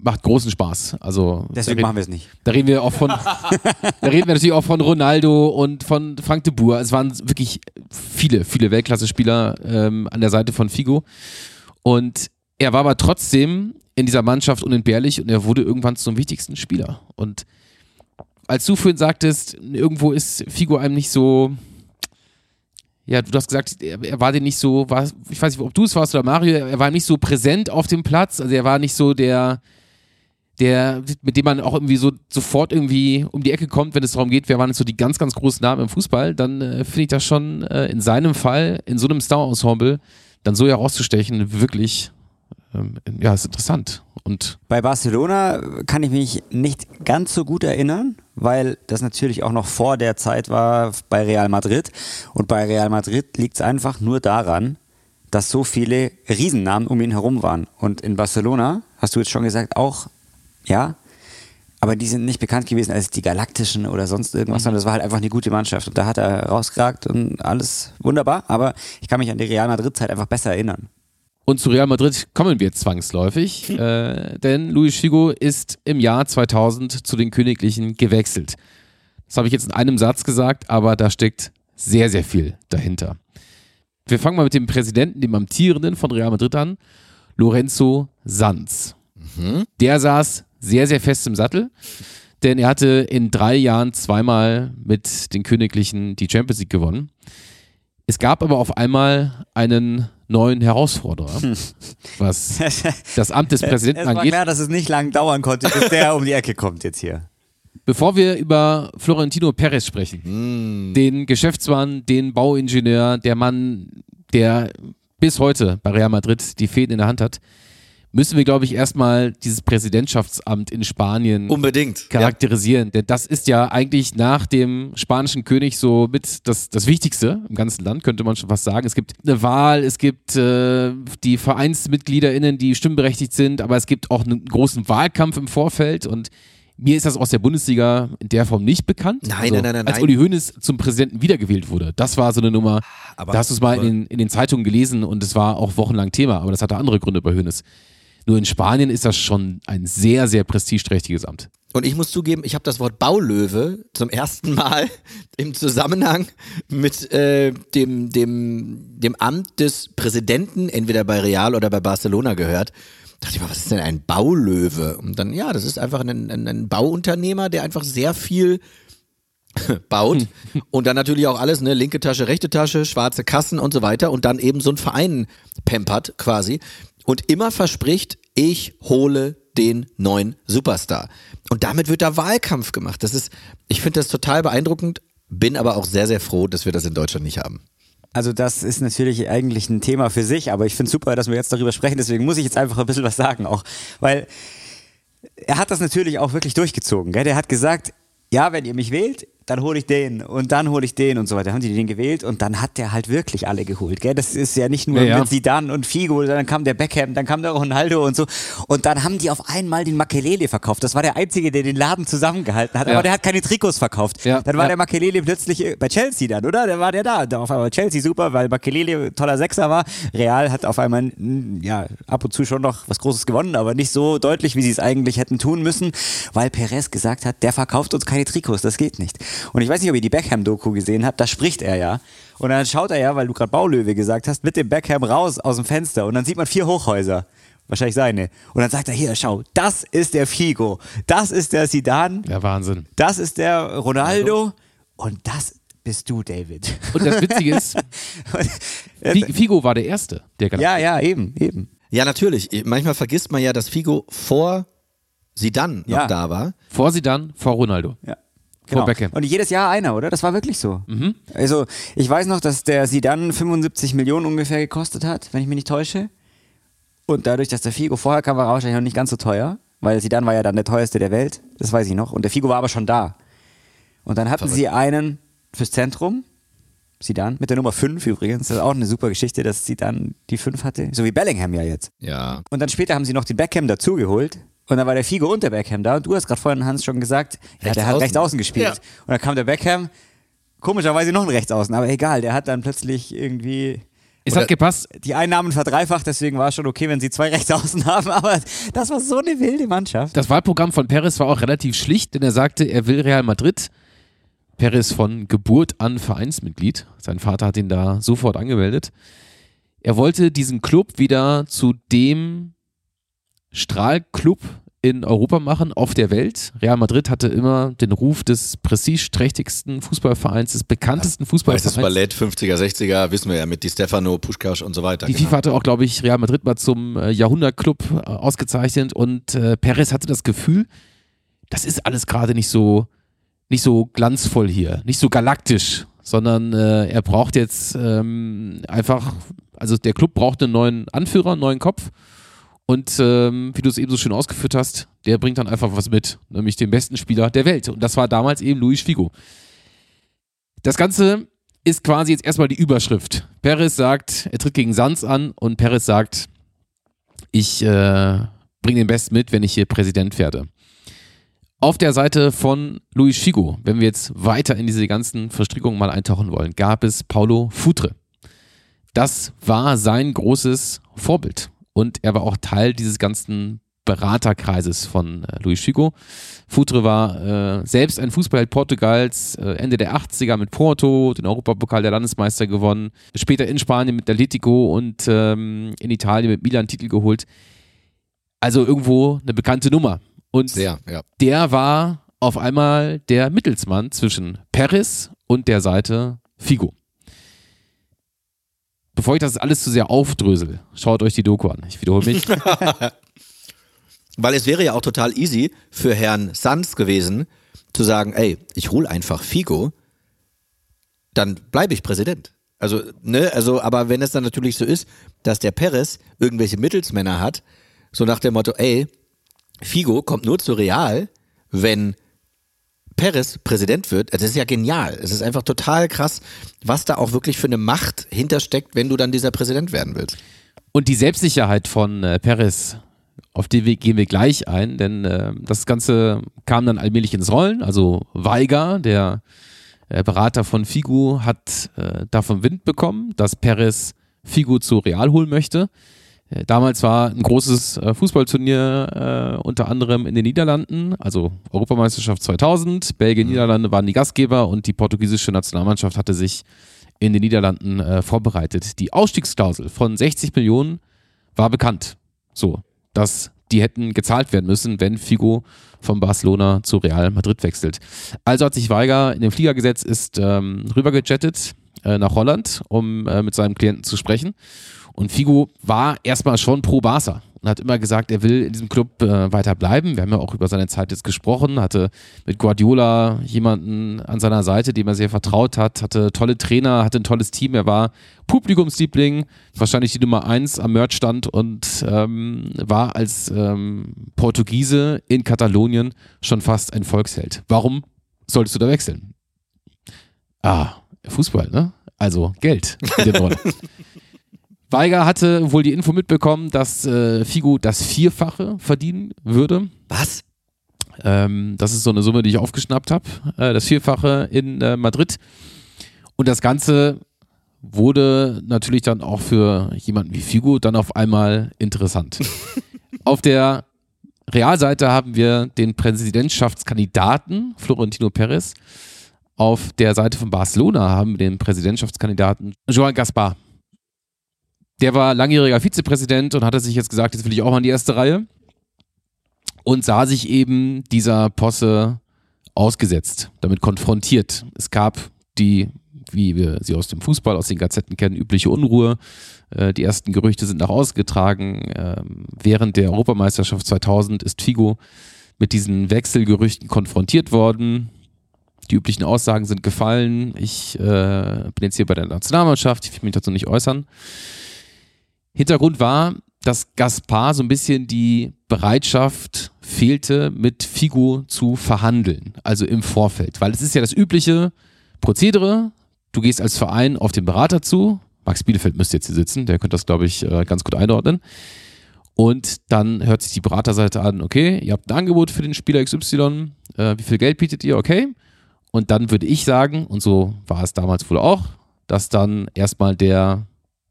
macht großen Spaß. Also Deswegen machen wir es nicht. Da reden wir auch von, da reden wir natürlich auch von Ronaldo und von Frank de Boer. Es waren wirklich viele, viele Weltklasse-Spieler ähm, an der Seite von Figo. Und er war aber trotzdem in dieser Mannschaft unentbehrlich und er wurde irgendwann zum wichtigsten Spieler. Und als du vorhin sagtest, irgendwo ist Figo einem nicht so, ja, du hast gesagt, er, er war dir nicht so, war, ich weiß nicht, ob du es warst oder Mario, er war nicht so präsent auf dem Platz, also er war nicht so der, der, mit dem man auch irgendwie so sofort irgendwie um die Ecke kommt, wenn es darum geht, wer waren jetzt so die ganz, ganz großen Namen im Fußball, dann äh, finde ich das schon äh, in seinem Fall, in so einem Star-Ensemble, dann so herauszustechen, wirklich, ähm, ja, ist interessant. Und Bei Barcelona kann ich mich nicht ganz so gut erinnern, weil das natürlich auch noch vor der Zeit war bei Real Madrid. Und bei Real Madrid liegt es einfach nur daran, dass so viele Riesennamen um ihn herum waren. Und in Barcelona, hast du jetzt schon gesagt, auch, ja, aber die sind nicht bekannt gewesen als die Galaktischen oder sonst irgendwas, sondern das war halt einfach eine gute Mannschaft. Und da hat er rausgeragt und alles wunderbar. Aber ich kann mich an die Real Madrid-Zeit einfach besser erinnern. Und zu Real Madrid kommen wir zwangsläufig, äh, denn Luis Figo ist im Jahr 2000 zu den Königlichen gewechselt. Das habe ich jetzt in einem Satz gesagt, aber da steckt sehr, sehr viel dahinter. Wir fangen mal mit dem Präsidenten, dem Amtierenden von Real Madrid an, Lorenzo Sanz. Der saß sehr, sehr fest im Sattel, denn er hatte in drei Jahren zweimal mit den Königlichen die Champions League gewonnen. Es gab aber auf einmal einen neuen Herausforderer, was das Amt des Präsidenten Es war angeht. klar, dass es nicht lang dauern konnte, bis der um die Ecke kommt jetzt hier. Bevor wir über Florentino Perez sprechen, den Geschäftsmann, den Bauingenieur, der Mann, der bis heute bei Real Madrid die Fäden in der Hand hat, müssen wir, glaube ich, erstmal dieses Präsidentschaftsamt in Spanien Unbedingt. charakterisieren. Denn das ist ja eigentlich nach dem spanischen König so mit das, das Wichtigste im ganzen Land, könnte man schon fast sagen. Es gibt eine Wahl, es gibt äh, die VereinsmitgliederInnen, die stimmberechtigt sind, aber es gibt auch einen großen Wahlkampf im Vorfeld und mir ist das aus der Bundesliga in der Form nicht bekannt. Also, Nein, nein, nein, nein, Als nein. Uli Hoeneß zum Präsidenten wiedergewählt wurde, das war so eine Nummer, Aber- da hast du es mal in in den Zeitungen gelesen und es war auch wochenlang Thema, aber das hatte andere Gründe bei Hoeneß. Nur in Spanien ist das schon ein sehr, sehr prestigeträchtiges Amt. Und ich muss zugeben, ich habe das Wort Baulöwe zum ersten Mal im Zusammenhang mit äh, dem, dem, dem Amt des Präsidenten, entweder bei Real oder bei Barcelona gehört. Da dachte ich mal, was ist denn ein Baulöwe? Und dann, ja, das ist einfach ein, ein, ein Bauunternehmer, der einfach sehr viel baut und dann natürlich auch alles, ne, linke Tasche, rechte Tasche, schwarze Kassen und so weiter und dann eben so ein Verein pampert quasi und immer verspricht, ich hole den neuen Superstar. Und damit wird da Wahlkampf gemacht. Das ist, ich finde das total beeindruckend, bin aber auch sehr, sehr froh, dass wir das in Deutschland nicht haben. Also das ist natürlich eigentlich ein Thema für sich, aber ich finde super, dass wir jetzt darüber sprechen, deswegen muss ich jetzt einfach ein bisschen was sagen auch, weil er hat das natürlich auch wirklich durchgezogen. Gell? Der hat gesagt, ja, wenn ihr mich wählt, dann hole ich den und dann hole ich den und so weiter. Haben die den gewählt und dann hat der halt wirklich alle geholt. Gell? Das ist ja nicht nur ja, ja. mit Zidane und Figo, dann kam der Beckham, dann kam der Ronaldo und so. Und dann haben die auf einmal den Makelele verkauft. Das war der Einzige, der den Laden zusammengehalten hat. Ja. Aber der hat keine Trikots verkauft. Dann war der Makelele plötzlich äh, bei Chelsea dann, oder? Der war der da. Auf einmal Chelsea super, weil Makelele toller Sechser war. Real hat auf einmal ja ab und zu schon noch was Großes gewonnen, aber nicht so deutlich, wie sie es eigentlich hätten tun müssen, weil Perez gesagt hat, der verkauft uns keine Trikots. Das geht nicht. Und ich weiß nicht, ob ihr die Beckham-Doku gesehen habt, da spricht er ja. Und dann schaut er ja, weil du gerade Baulöwe gesagt hast, mit dem Beckham raus aus dem Fenster. Und dann sieht man vier Hochhäuser. Wahrscheinlich seine. Und dann sagt er, hier, schau, das ist der Figo, das ist der Sidan. Ja, Wahnsinn. Das ist der Ronaldo. Und das bist du, David. Und das Witzige ist, Figo war der Erste, der Ja, ja, eben, eben. Ja, natürlich. Manchmal vergisst man ja, dass Figo vor Sidan noch ja. da war. Vor Sidan, vor Ronaldo. Ja. Genau. Und jedes Jahr einer, oder? Das war wirklich so. Mhm. Also, ich weiß noch, dass der Sidan 75 Millionen ungefähr gekostet hat, wenn ich mich nicht täusche. Und dadurch, dass der Figo vorher kam, war er wahrscheinlich noch nicht ganz so teuer, weil Sidan war ja dann der teuerste der Welt. Das weiß ich noch. Und der Figo war aber schon da. Und dann hatten Verrückt. sie einen fürs Zentrum, Sidan, mit der Nummer 5 übrigens. Das ist auch eine super Geschichte, dass Sidan die 5 hatte. So wie Bellingham ja jetzt. Ja. Und dann später haben sie noch den Beckham dazugeholt. Und dann war der Figo und der Beckham da. Und du hast gerade vorhin, Hans, schon gesagt, ja, der hat rechts außen gespielt. Ja. Und dann kam der Beckham, komischerweise noch ein Rechtsaußen, aber egal, der hat dann plötzlich irgendwie. Es hat gepasst. Die Einnahmen verdreifacht, deswegen war es schon okay, wenn sie zwei Rechtsaußen haben, aber das war so eine wilde Mannschaft. Das Wahlprogramm von Perez war auch relativ schlicht, denn er sagte, er will Real Madrid. Perez von Geburt an Vereinsmitglied. Sein Vater hat ihn da sofort angemeldet. Er wollte diesen Club wieder zu dem Strahlclub in Europa machen, auf der Welt. Real Madrid hatte immer den Ruf des prestigeträchtigsten Fußballvereins, des bekanntesten Fußballvereins. Das Ballett 50er, 60er, wissen wir ja, mit Di Stefano, Puschkasch und so weiter. Die genau. FIFA hatte auch, glaube ich, Real Madrid mal zum äh, Jahrhundertclub äh, ausgezeichnet und äh, Perez hatte das Gefühl, das ist alles gerade nicht so, nicht so glanzvoll hier, nicht so galaktisch, sondern äh, er braucht jetzt ähm, einfach, also der Club braucht einen neuen Anführer, einen neuen Kopf und ähm, wie du es eben so schön ausgeführt hast, der bringt dann einfach was mit, nämlich den besten Spieler der Welt. Und das war damals eben Luis Figo. Das Ganze ist quasi jetzt erstmal die Überschrift. Perez sagt, er tritt gegen Sanz an und Perez sagt, ich äh, bringe den Besten mit, wenn ich hier Präsident werde. Auf der Seite von Luis Figo, wenn wir jetzt weiter in diese ganzen Verstrickungen mal eintauchen wollen, gab es Paulo Futre. Das war sein großes Vorbild und er war auch Teil dieses ganzen Beraterkreises von äh, Luis Figo. Futre war äh, selbst ein Fußballheld Portugals, äh, Ende der 80er mit Porto, den Europapokal der Landesmeister gewonnen, später in Spanien mit Atletico und ähm, in Italien mit Milan Titel geholt. Also irgendwo eine bekannte Nummer. Und Sehr, ja. der war auf einmal der Mittelsmann zwischen Perez und der Seite Figo bevor ich das alles zu sehr aufdrösel, schaut euch die Doku an. Ich wiederhole mich. Weil es wäre ja auch total easy für Herrn Sanz gewesen, zu sagen, ey, ich hole einfach Figo, dann bleibe ich Präsident. Also, ne, also, aber wenn es dann natürlich so ist, dass der Perez irgendwelche Mittelsmänner hat, so nach dem Motto, ey, Figo kommt nur zu Real, wenn Perez Präsident wird, das ist ja genial. Es ist einfach total krass, was da auch wirklich für eine Macht hintersteckt, wenn du dann dieser Präsident werden willst. Und die Selbstsicherheit von äh, Perez, auf die gehen wir gleich ein, denn äh, das Ganze kam dann allmählich ins Rollen. Also Weiger, der äh, Berater von Figu, hat äh, davon Wind bekommen, dass Perez Figu zu Real holen möchte. Äh, damals war ein großes äh, Fußballturnier äh, unter anderem in den Niederlanden, also Europameisterschaft 2000. Belgien, Niederlande waren die Gastgeber und die portugiesische Nationalmannschaft hatte sich in den Niederlanden äh, vorbereitet. Die Ausstiegsklausel von 60 Millionen war bekannt. So, dass die hätten gezahlt werden müssen, wenn Figo von Barcelona zu Real Madrid wechselt. Also hat sich Weiger in den Flieger gesetzt, ist ähm, rübergejettet äh, nach Holland, um äh, mit seinem Klienten zu sprechen. Und Figo war erstmal schon pro Barca und hat immer gesagt, er will in diesem Club äh, weiter bleiben. Wir haben ja auch über seine Zeit jetzt gesprochen, hatte mit Guardiola jemanden an seiner Seite, dem er sehr vertraut hat, hatte tolle Trainer, hatte ein tolles Team. Er war Publikumsliebling, wahrscheinlich die Nummer eins am Merchstand und ähm, war als ähm, Portugiese in Katalonien schon fast ein Volksheld. Warum solltest du da wechseln? Ah, Fußball, ne? Also Geld. Weiger hatte wohl die Info mitbekommen, dass äh, Figo das Vierfache verdienen würde. Was? Ähm, das ist so eine Summe, die ich aufgeschnappt habe. Äh, das Vierfache in äh, Madrid. Und das Ganze wurde natürlich dann auch für jemanden wie Figo dann auf einmal interessant. auf der Realseite haben wir den Präsidentschaftskandidaten Florentino Perez. Auf der Seite von Barcelona haben wir den Präsidentschaftskandidaten Joan Gaspar. Der war langjähriger Vizepräsident und hatte sich jetzt gesagt, jetzt will ich auch mal in die erste Reihe. Und sah sich eben dieser Posse ausgesetzt, damit konfrontiert. Es gab die, wie wir sie aus dem Fußball, aus den Gazetten kennen, übliche Unruhe. Äh, die ersten Gerüchte sind nach ausgetragen. Ähm, während der Europameisterschaft 2000 ist Figo mit diesen Wechselgerüchten konfrontiert worden. Die üblichen Aussagen sind gefallen. Ich äh, bin jetzt hier bei der Nationalmannschaft, ich will mich dazu nicht äußern. Hintergrund war, dass Gaspar so ein bisschen die Bereitschaft fehlte, mit Figo zu verhandeln, also im Vorfeld. Weil es ist ja das übliche Prozedere, du gehst als Verein auf den Berater zu, Max Bielefeld müsste jetzt hier sitzen, der könnte das, glaube ich, äh, ganz gut einordnen. Und dann hört sich die Beraterseite an, okay, ihr habt ein Angebot für den Spieler XY, äh, wie viel Geld bietet ihr, okay. Und dann würde ich sagen, und so war es damals wohl auch, dass dann erstmal der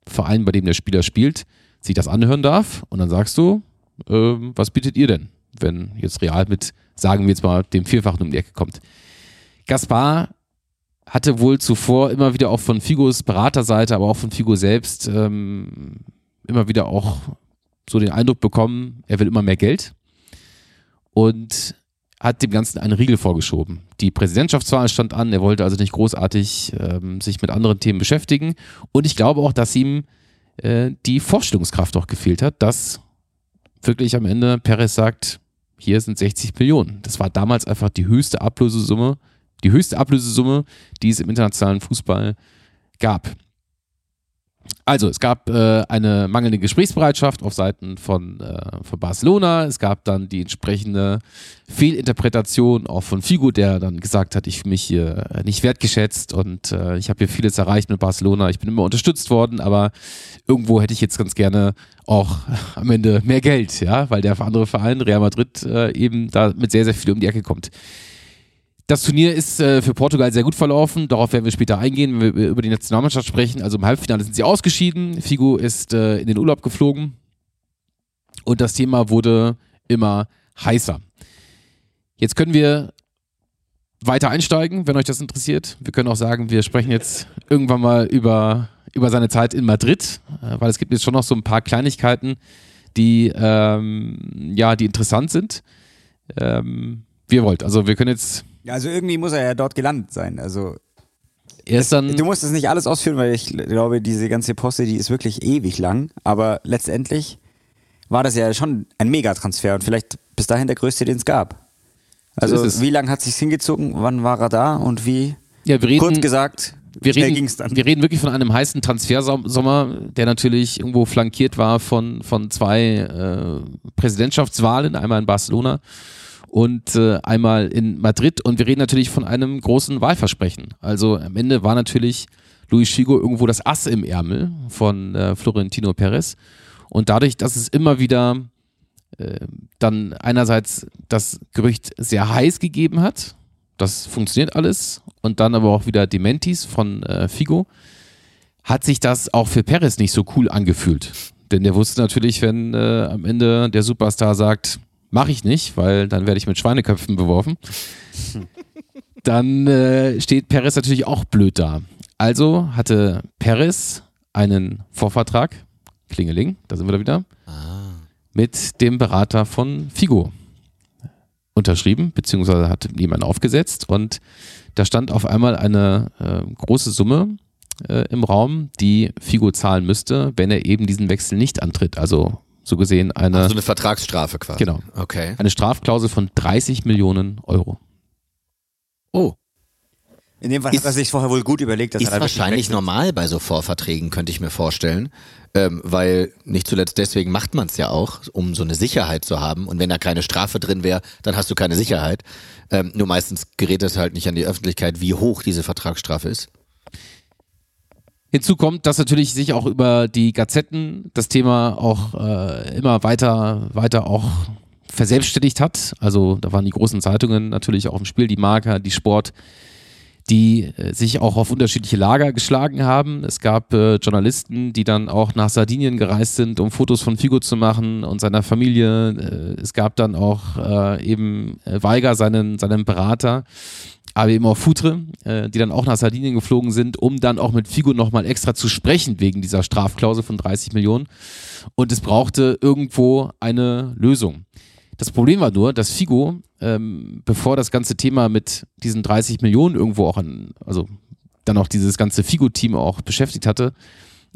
Verein, bei dem der Spieler spielt, sich das anhören darf und dann sagst du, äh, was bietet ihr denn, wenn jetzt Real mit, sagen wir jetzt mal, dem Vierfachen um die Ecke kommt. Gaspar hatte wohl zuvor immer wieder auch von Figos Beraterseite, aber auch von Figo selbst ähm, immer wieder auch so den Eindruck bekommen, er will immer mehr Geld und hat dem Ganzen einen Riegel vorgeschoben. Die Präsidentschaftswahl stand an, er wollte also nicht großartig ähm, sich mit anderen Themen beschäftigen. Und ich glaube auch, dass ihm äh, die Vorstellungskraft auch gefehlt hat, dass wirklich am Ende Perez sagt, hier sind 60 Millionen. Das war damals einfach die höchste Ablösesumme, die höchste Ablösesumme, die es im internationalen Fußball gab. Also, es gab äh, eine mangelnde Gesprächsbereitschaft auf Seiten von, äh, von Barcelona. Es gab dann die entsprechende Fehlinterpretation auch von Figo, der dann gesagt hat, ich fühle mich hier nicht wertgeschätzt und äh, ich habe hier vieles erreicht mit Barcelona. Ich bin immer unterstützt worden, aber irgendwo hätte ich jetzt ganz gerne auch am Ende mehr Geld, ja, weil der andere Verein, Real Madrid, äh, eben da mit sehr, sehr viel um die Ecke kommt. Das Turnier ist äh, für Portugal sehr gut verlaufen. Darauf werden wir später eingehen, wenn wir über die Nationalmannschaft sprechen. Also im Halbfinale sind sie ausgeschieden. Figo ist äh, in den Urlaub geflogen. Und das Thema wurde immer heißer. Jetzt können wir weiter einsteigen, wenn euch das interessiert. Wir können auch sagen, wir sprechen jetzt irgendwann mal über, über seine Zeit in Madrid, äh, weil es gibt jetzt schon noch so ein paar Kleinigkeiten, die, ähm, ja, die interessant sind. Ähm, wie ihr wollt. Also wir können jetzt also irgendwie muss er ja dort gelandet sein. Also dann du musst es nicht alles ausführen, weil ich glaube, diese ganze Poste, die ist wirklich ewig lang. Aber letztendlich war das ja schon ein Megatransfer und vielleicht bis dahin der größte, den es gab. Also so wie lange hat es sich hingezogen? Wann war er da und wie? Ja, wir reden, kurz gesagt, wir reden, wir reden wirklich von einem heißen Transfersommer, der natürlich irgendwo flankiert war von, von zwei äh, Präsidentschaftswahlen, einmal in Barcelona und äh, einmal in Madrid. Und wir reden natürlich von einem großen Wahlversprechen. Also am Ende war natürlich Luis Figo irgendwo das Ass im Ärmel von äh, Florentino Perez. Und dadurch, dass es immer wieder äh, dann einerseits das Gerücht sehr heiß gegeben hat, das funktioniert alles, und dann aber auch wieder Dementis von äh, Figo, hat sich das auch für Perez nicht so cool angefühlt. Denn der wusste natürlich, wenn äh, am Ende der Superstar sagt, mache ich nicht, weil dann werde ich mit Schweineköpfen beworfen, dann äh, steht Perez natürlich auch blöd da. Also hatte Perez einen Vorvertrag, Klingeling, da sind wir da wieder, ah. mit dem Berater von Figo unterschrieben, beziehungsweise hat jemand aufgesetzt und da stand auf einmal eine äh, große Summe äh, im Raum, die Figo zahlen müsste, wenn er eben diesen Wechsel nicht antritt. Also so gesehen eine. Also eine Vertragsstrafe quasi. Genau. Okay. Eine Strafklausel von 30 Millionen Euro. Oh. In dem Fall ist, hat er sich vorher wohl gut überlegt, dass ist er wahrscheinlich normal bei so Vorverträgen, könnte ich mir vorstellen. Ähm, weil nicht zuletzt deswegen macht man es ja auch, um so eine Sicherheit zu haben. Und wenn da keine Strafe drin wäre, dann hast du keine Sicherheit. Ähm, nur meistens gerät es halt nicht an die Öffentlichkeit, wie hoch diese Vertragsstrafe ist. Hinzu kommt, dass natürlich sich auch über die Gazetten das Thema auch äh, immer weiter, weiter auch verselbstständigt hat. Also da waren die großen Zeitungen natürlich auch im Spiel, die Marker, die Sport, die äh, sich auch auf unterschiedliche Lager geschlagen haben. Es gab äh, Journalisten, die dann auch nach Sardinien gereist sind, um Fotos von Figo zu machen und seiner Familie. Äh, es gab dann auch äh, eben äh, Weiger, seinen, seinen Berater, aber eben auch Futre, äh, die dann auch nach Sardinien geflogen sind, um dann auch mit Figo nochmal extra zu sprechen wegen dieser Strafklausel von 30 Millionen. Und es brauchte irgendwo eine Lösung. Das Problem war nur, dass Figo, ähm, bevor das ganze Thema mit diesen 30 Millionen irgendwo auch an, also dann auch dieses ganze Figo-Team auch beschäftigt hatte,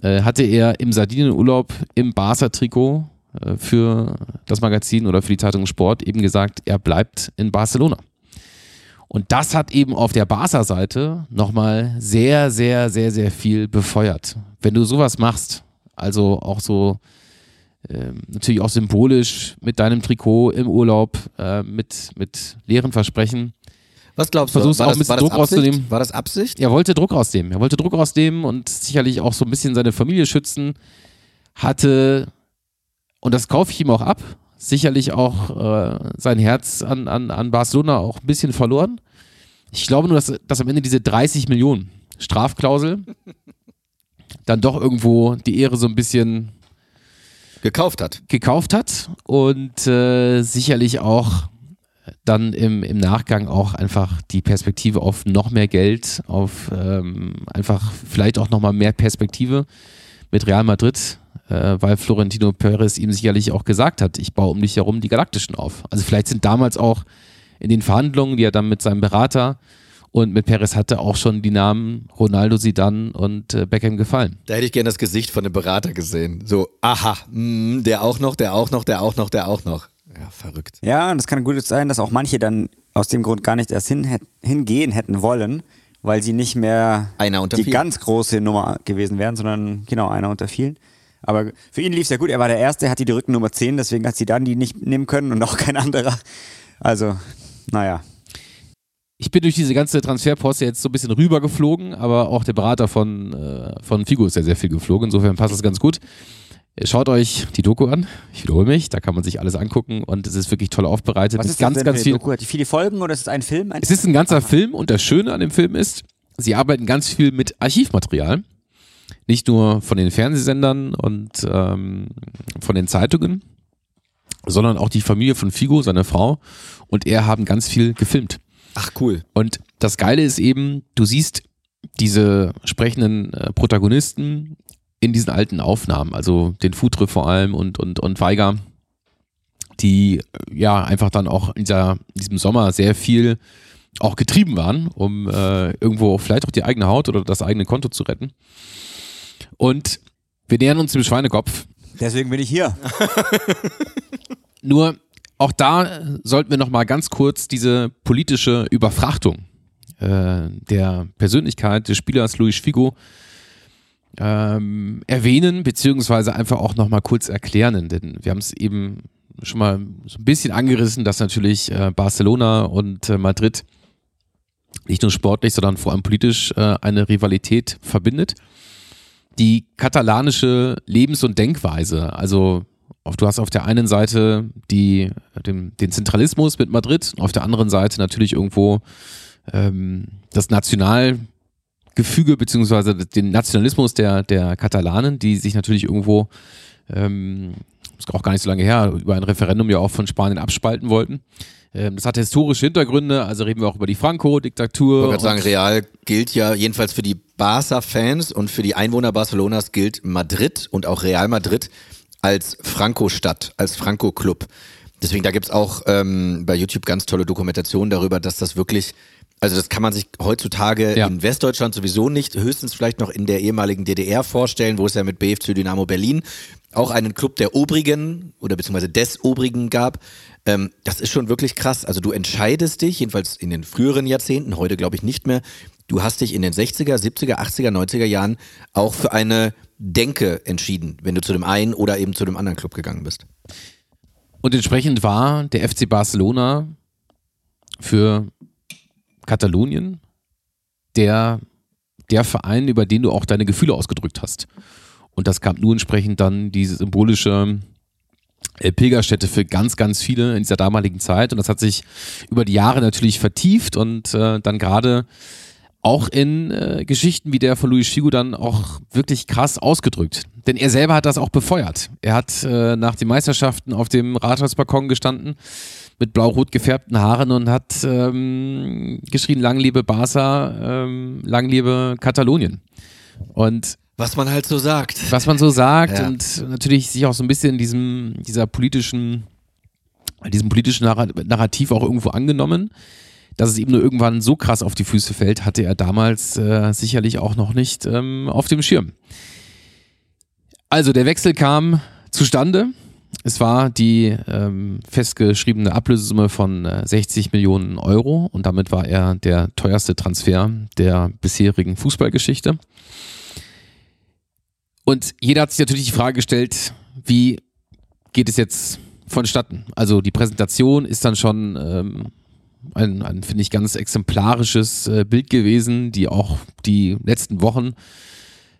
äh, hatte er im Sardinienurlaub im Barca-Trikot äh, für das Magazin oder für die Zeitung Sport eben gesagt, er bleibt in Barcelona. Und das hat eben auf der Barca-Seite nochmal sehr, sehr, sehr, sehr viel befeuert. Wenn du sowas machst, also auch so äh, natürlich auch symbolisch mit deinem Trikot im Urlaub, äh, mit, mit leeren Versprechen. Was glaubst du? Versuchst war auch das, ein bisschen Druck Absicht? rauszunehmen. War das Absicht? Er wollte Druck rausnehmen. Er wollte Druck rausnehmen und sicherlich auch so ein bisschen seine Familie schützen. Hatte, und das kaufe ich ihm auch ab, sicherlich auch äh, sein Herz an, an, an Barcelona auch ein bisschen verloren. Ich glaube nur, dass, dass am Ende diese 30 Millionen Strafklausel dann doch irgendwo die Ehre so ein bisschen gekauft hat. Gekauft hat und äh, sicherlich auch dann im, im Nachgang auch einfach die Perspektive auf noch mehr Geld, auf ähm, einfach vielleicht auch nochmal mehr Perspektive mit Real Madrid, äh, weil Florentino Perez ihm sicherlich auch gesagt hat, ich baue um dich herum die Galaktischen auf. Also vielleicht sind damals auch in den Verhandlungen, die er dann mit seinem Berater und mit Perez hatte auch schon die Namen Ronaldo, Zidane und äh, Beckham gefallen. Da hätte ich gerne das Gesicht von dem Berater gesehen. So, aha, mh, der auch noch, der auch noch, der auch noch, der auch noch. Ja, verrückt. Ja, und es kann gut sein, dass auch manche dann aus dem Grund gar nicht erst hin, hingehen hätten wollen, weil sie nicht mehr die vielen. ganz große Nummer gewesen wären, sondern genau einer unter vielen. Aber für ihn lief es ja gut. Er war der Erste, er hatte die Rückennummer 10, deswegen hat sie dann die nicht nehmen können und auch kein anderer. Also, naja. Ich bin durch diese ganze Transferposte jetzt so ein bisschen rübergeflogen, aber auch der Berater von, äh, von Figo ist ja sehr viel geflogen. Insofern passt das ganz gut. Schaut euch die Doku an. Ich wiederhole mich, da kann man sich alles angucken und es ist wirklich toll aufbereitet. Was ist ganz, denn ganz viel. Doku? Hat die viele Folgen oder ist es ein Film? Ein es ist ein ganzer Aha. Film und das Schöne an dem Film ist, sie arbeiten ganz viel mit Archivmaterial. Nicht nur von den Fernsehsendern und ähm, von den Zeitungen, sondern auch die Familie von Figo, seine Frau und er haben ganz viel gefilmt. Ach cool. Und das Geile ist eben, du siehst diese sprechenden äh, Protagonisten in diesen alten Aufnahmen, also den Futre vor allem und, und, und Weiger, die äh, ja einfach dann auch in, dieser, in diesem Sommer sehr viel auch getrieben waren, um äh, irgendwo vielleicht auch die eigene Haut oder das eigene Konto zu retten. Und wir nähern uns dem Schweinekopf. Deswegen bin ich hier. Nur auch da sollten wir noch mal ganz kurz diese politische Überfrachtung äh, der Persönlichkeit des Spielers Luis Figo ähm, erwähnen, beziehungsweise einfach auch noch mal kurz erklären, denn wir haben es eben schon mal so ein bisschen angerissen, dass natürlich äh, Barcelona und äh, Madrid nicht nur sportlich, sondern vor allem politisch äh, eine Rivalität verbindet. Die katalanische Lebens- und Denkweise, also du hast auf der einen Seite die, den, den Zentralismus mit Madrid, auf der anderen Seite natürlich irgendwo ähm, das Nationalgefüge beziehungsweise den Nationalismus der, der Katalanen, die sich natürlich irgendwo ähm, ist auch gar nicht so lange her, über ein Referendum ja auch von Spanien abspalten wollten. Ähm, das hat historische Hintergründe, also reden wir auch über die Franco-Diktatur. Ich wollte sagen, Real gilt ja jedenfalls für die Barca-Fans und für die Einwohner Barcelonas gilt Madrid und auch Real Madrid als Franco-Stadt, als Franco-Club. Deswegen, da gibt's auch ähm, bei YouTube ganz tolle Dokumentationen darüber, dass das wirklich, also das kann man sich heutzutage ja. in Westdeutschland sowieso nicht, höchstens vielleicht noch in der ehemaligen DDR vorstellen, wo es ja mit BFC Dynamo Berlin auch einen Club der Obrigen oder beziehungsweise des Obrigen gab. Ähm, das ist schon wirklich krass. Also du entscheidest dich, jedenfalls in den früheren Jahrzehnten, heute glaube ich nicht mehr, du hast dich in den 60er, 70er, 80er, 90er Jahren auch für eine Denke entschieden, wenn du zu dem einen oder eben zu dem anderen Club gegangen bist. Und entsprechend war der FC Barcelona für Katalonien der, der Verein, über den du auch deine Gefühle ausgedrückt hast. Und das kam nur entsprechend dann diese symbolische äh, Pilgerstätte für ganz, ganz viele in dieser damaligen Zeit. Und das hat sich über die Jahre natürlich vertieft und äh, dann gerade auch in äh, Geschichten wie der von Luis Figo dann auch wirklich krass ausgedrückt. Denn er selber hat das auch befeuert. Er hat äh, nach den Meisterschaften auf dem Rathausbalkon gestanden mit blau-rot gefärbten Haaren und hat ähm, geschrien, lang lebe Barca, ähm, lang lebe Katalonien. Und was man halt so sagt. Was man so sagt ja. und natürlich sich auch so ein bisschen diesem, dieser politischen, diesem politischen Narrativ auch irgendwo angenommen dass es ihm nur irgendwann so krass auf die Füße fällt, hatte er damals äh, sicherlich auch noch nicht ähm, auf dem Schirm. Also der Wechsel kam zustande. Es war die ähm, festgeschriebene Ablösesumme von äh, 60 Millionen Euro und damit war er der teuerste Transfer der bisherigen Fußballgeschichte. Und jeder hat sich natürlich die Frage gestellt, wie geht es jetzt vonstatten? Also die Präsentation ist dann schon ähm, ein, ein finde ich, ganz exemplarisches äh, Bild gewesen, die auch die letzten Wochen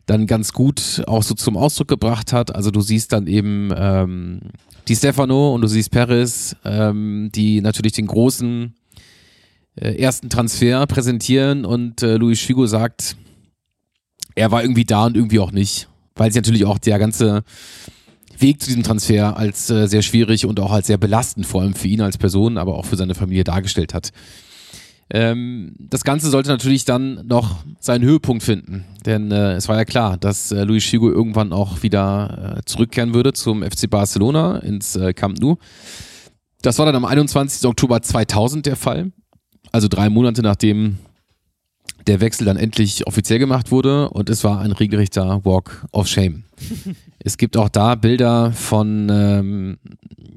dann ganz gut auch so zum Ausdruck gebracht hat. Also du siehst dann eben ähm, die Stefano und du siehst Perez, ähm, die natürlich den großen äh, ersten Transfer präsentieren und äh, Luis Figo sagt, er war irgendwie da und irgendwie auch nicht, weil sie natürlich auch der ganze Weg zu diesem Transfer als äh, sehr schwierig und auch als sehr belastend, vor allem für ihn als Person, aber auch für seine Familie dargestellt hat. Ähm, das Ganze sollte natürlich dann noch seinen Höhepunkt finden, denn äh, es war ja klar, dass äh, Luis Figo irgendwann auch wieder äh, zurückkehren würde zum FC Barcelona ins äh, Camp Nou. Das war dann am 21. Oktober 2000 der Fall, also drei Monate nachdem der Wechsel dann endlich offiziell gemacht wurde und es war ein regelrechter Walk of Shame. es gibt auch da Bilder von, ähm,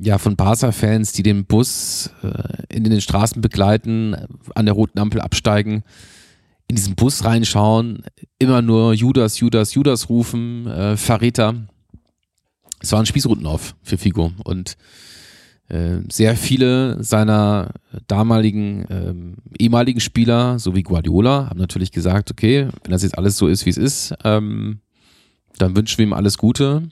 ja, von Barca-Fans, die den Bus äh, in den Straßen begleiten, an der roten Ampel absteigen, in diesen Bus reinschauen, immer nur Judas, Judas, Judas rufen, äh, Verräter. Es war ein Spießrutenlauf für Figo und äh, sehr viele seiner damaligen ähm, ehemaligen Spieler, so wie Guardiola, haben natürlich gesagt, okay, wenn das jetzt alles so ist, wie es ist, ähm, dann wünschen wir ihm alles Gute.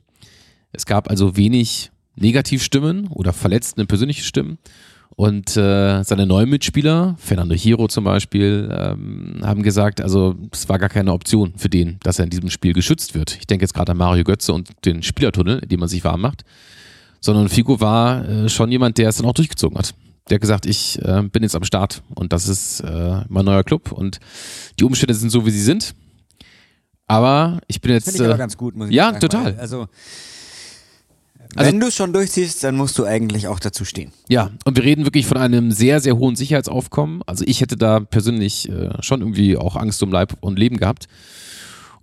Es gab also wenig Negativstimmen oder verletzende persönliche Stimmen. Und äh, seine neuen Mitspieler, Fernando Hiro zum Beispiel, ähm, haben gesagt, also es war gar keine Option für den, dass er in diesem Spiel geschützt wird. Ich denke jetzt gerade an Mario Götze und den Spielertunnel, in dem man sich warm macht sondern Figo war äh, schon jemand, der es dann auch durchgezogen hat. Der hat gesagt, ich äh, bin jetzt am Start und das ist äh, mein neuer Club und die Umstände sind so, wie sie sind. Aber ich bin jetzt. Finde ich aber äh, ganz gut, muss ich ja, sagen. Ja, total. Also, also, wenn du es schon durchziehst, dann musst du eigentlich auch dazu stehen. Ja, und wir reden wirklich von einem sehr, sehr hohen Sicherheitsaufkommen. Also ich hätte da persönlich äh, schon irgendwie auch Angst um Leib und Leben gehabt.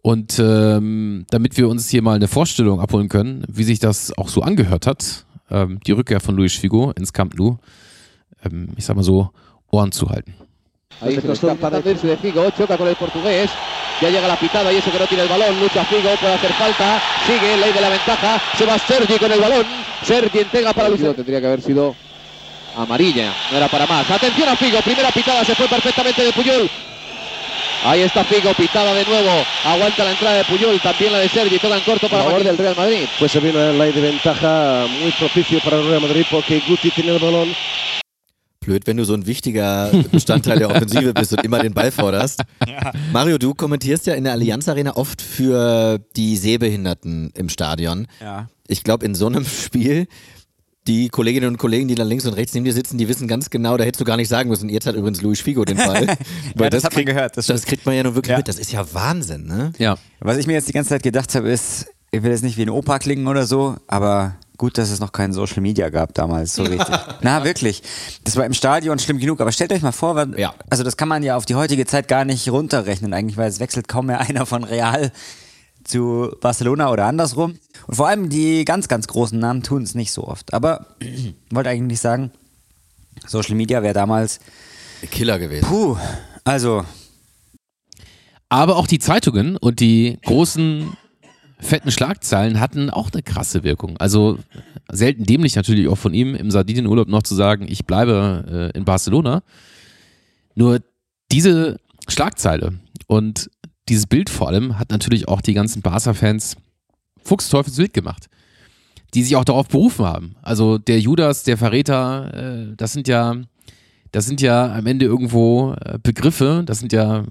Und ähm, damit wir uns hier mal eine Vorstellung abholen können, wie sich das auch so angehört hat, ähm, die Rückkehr von Luis Figo ins Camp Nou, ähm, ich sag mal so, Ohren zu halten. Ahí se está intentando irse de Figo, choca con el portugués, ya llega la pitada y eso que no tiene el balón, lucha Figo, puede hacer falta, sigue, ley de la ventaja, se va Sergi con el balón, Sergi entrega para Luis. Tendría que haber sido amarilla, no era para más. Atención a Figo, primera pitada, se fue perfectamente de Puyol, Ahí está Figo, pitada de nuevo. Aguanta la entrada de Puyol, también la de Sergi, toca en corto para favor del Real Madrid. Pues se viene la ley de ventaja muy propicio para el Real Madrid porque Guti tiene el balón. Blöd, wenn du so ein wichtiger Bestandteil der Offensive bist und immer den Ball forderst. Ja. Mario, du kommentierst ja in der Allianz Arena oft für die Sehbehinderten im Stadion. Ja. Ich glaube, in so einem Spiel die Kolleginnen und Kollegen, die da links und rechts neben dir sitzen, die wissen ganz genau, da hättest du gar nicht sagen müssen. Jetzt hat übrigens Luis Figo den Ball. ja, Weil das, das, hat kriegt, man gehört. das, das kriegt man ja nun wirklich Ja. mit. Das ist ja Wahnsinn, ne? Ja. Was ich mir jetzt die ganze Zeit gedacht habe, ist, ich will jetzt nicht wie ein Opa klingen oder so, aber gut, dass es noch kein Social Media gab damals, so richtig. Na, wirklich. Das war im Stadion schlimm genug, aber stellt euch mal vor, weil, Ja. also das kann man ja auf die heutige Zeit gar nicht runterrechnen eigentlich, weil es wechselt kaum mehr einer von Real zu Barcelona oder andersrum. Und vor allem die ganz, ganz großen Namen tun es nicht so oft. Aber wollte eigentlich sagen, Social Media wäre damals, Killer gewesen. puh, also Aber auch die Zeitungen und die großen fetten Schlagzeilen hatten auch eine krasse Wirkung. Also selten dämlich natürlich auch von ihm im Sardinienurlaub noch zu sagen, ich bleibe äh, in Barcelona. Nur diese Schlagzeile und dieses Bild vor allem hat natürlich auch die ganzen Barca-Fans fuchsteufelswild gemacht, die sich auch darauf berufen haben. Also der Judas, der Verräter, äh, das sind ja das sind ja am Ende irgendwo äh, Begriffe, das sind ja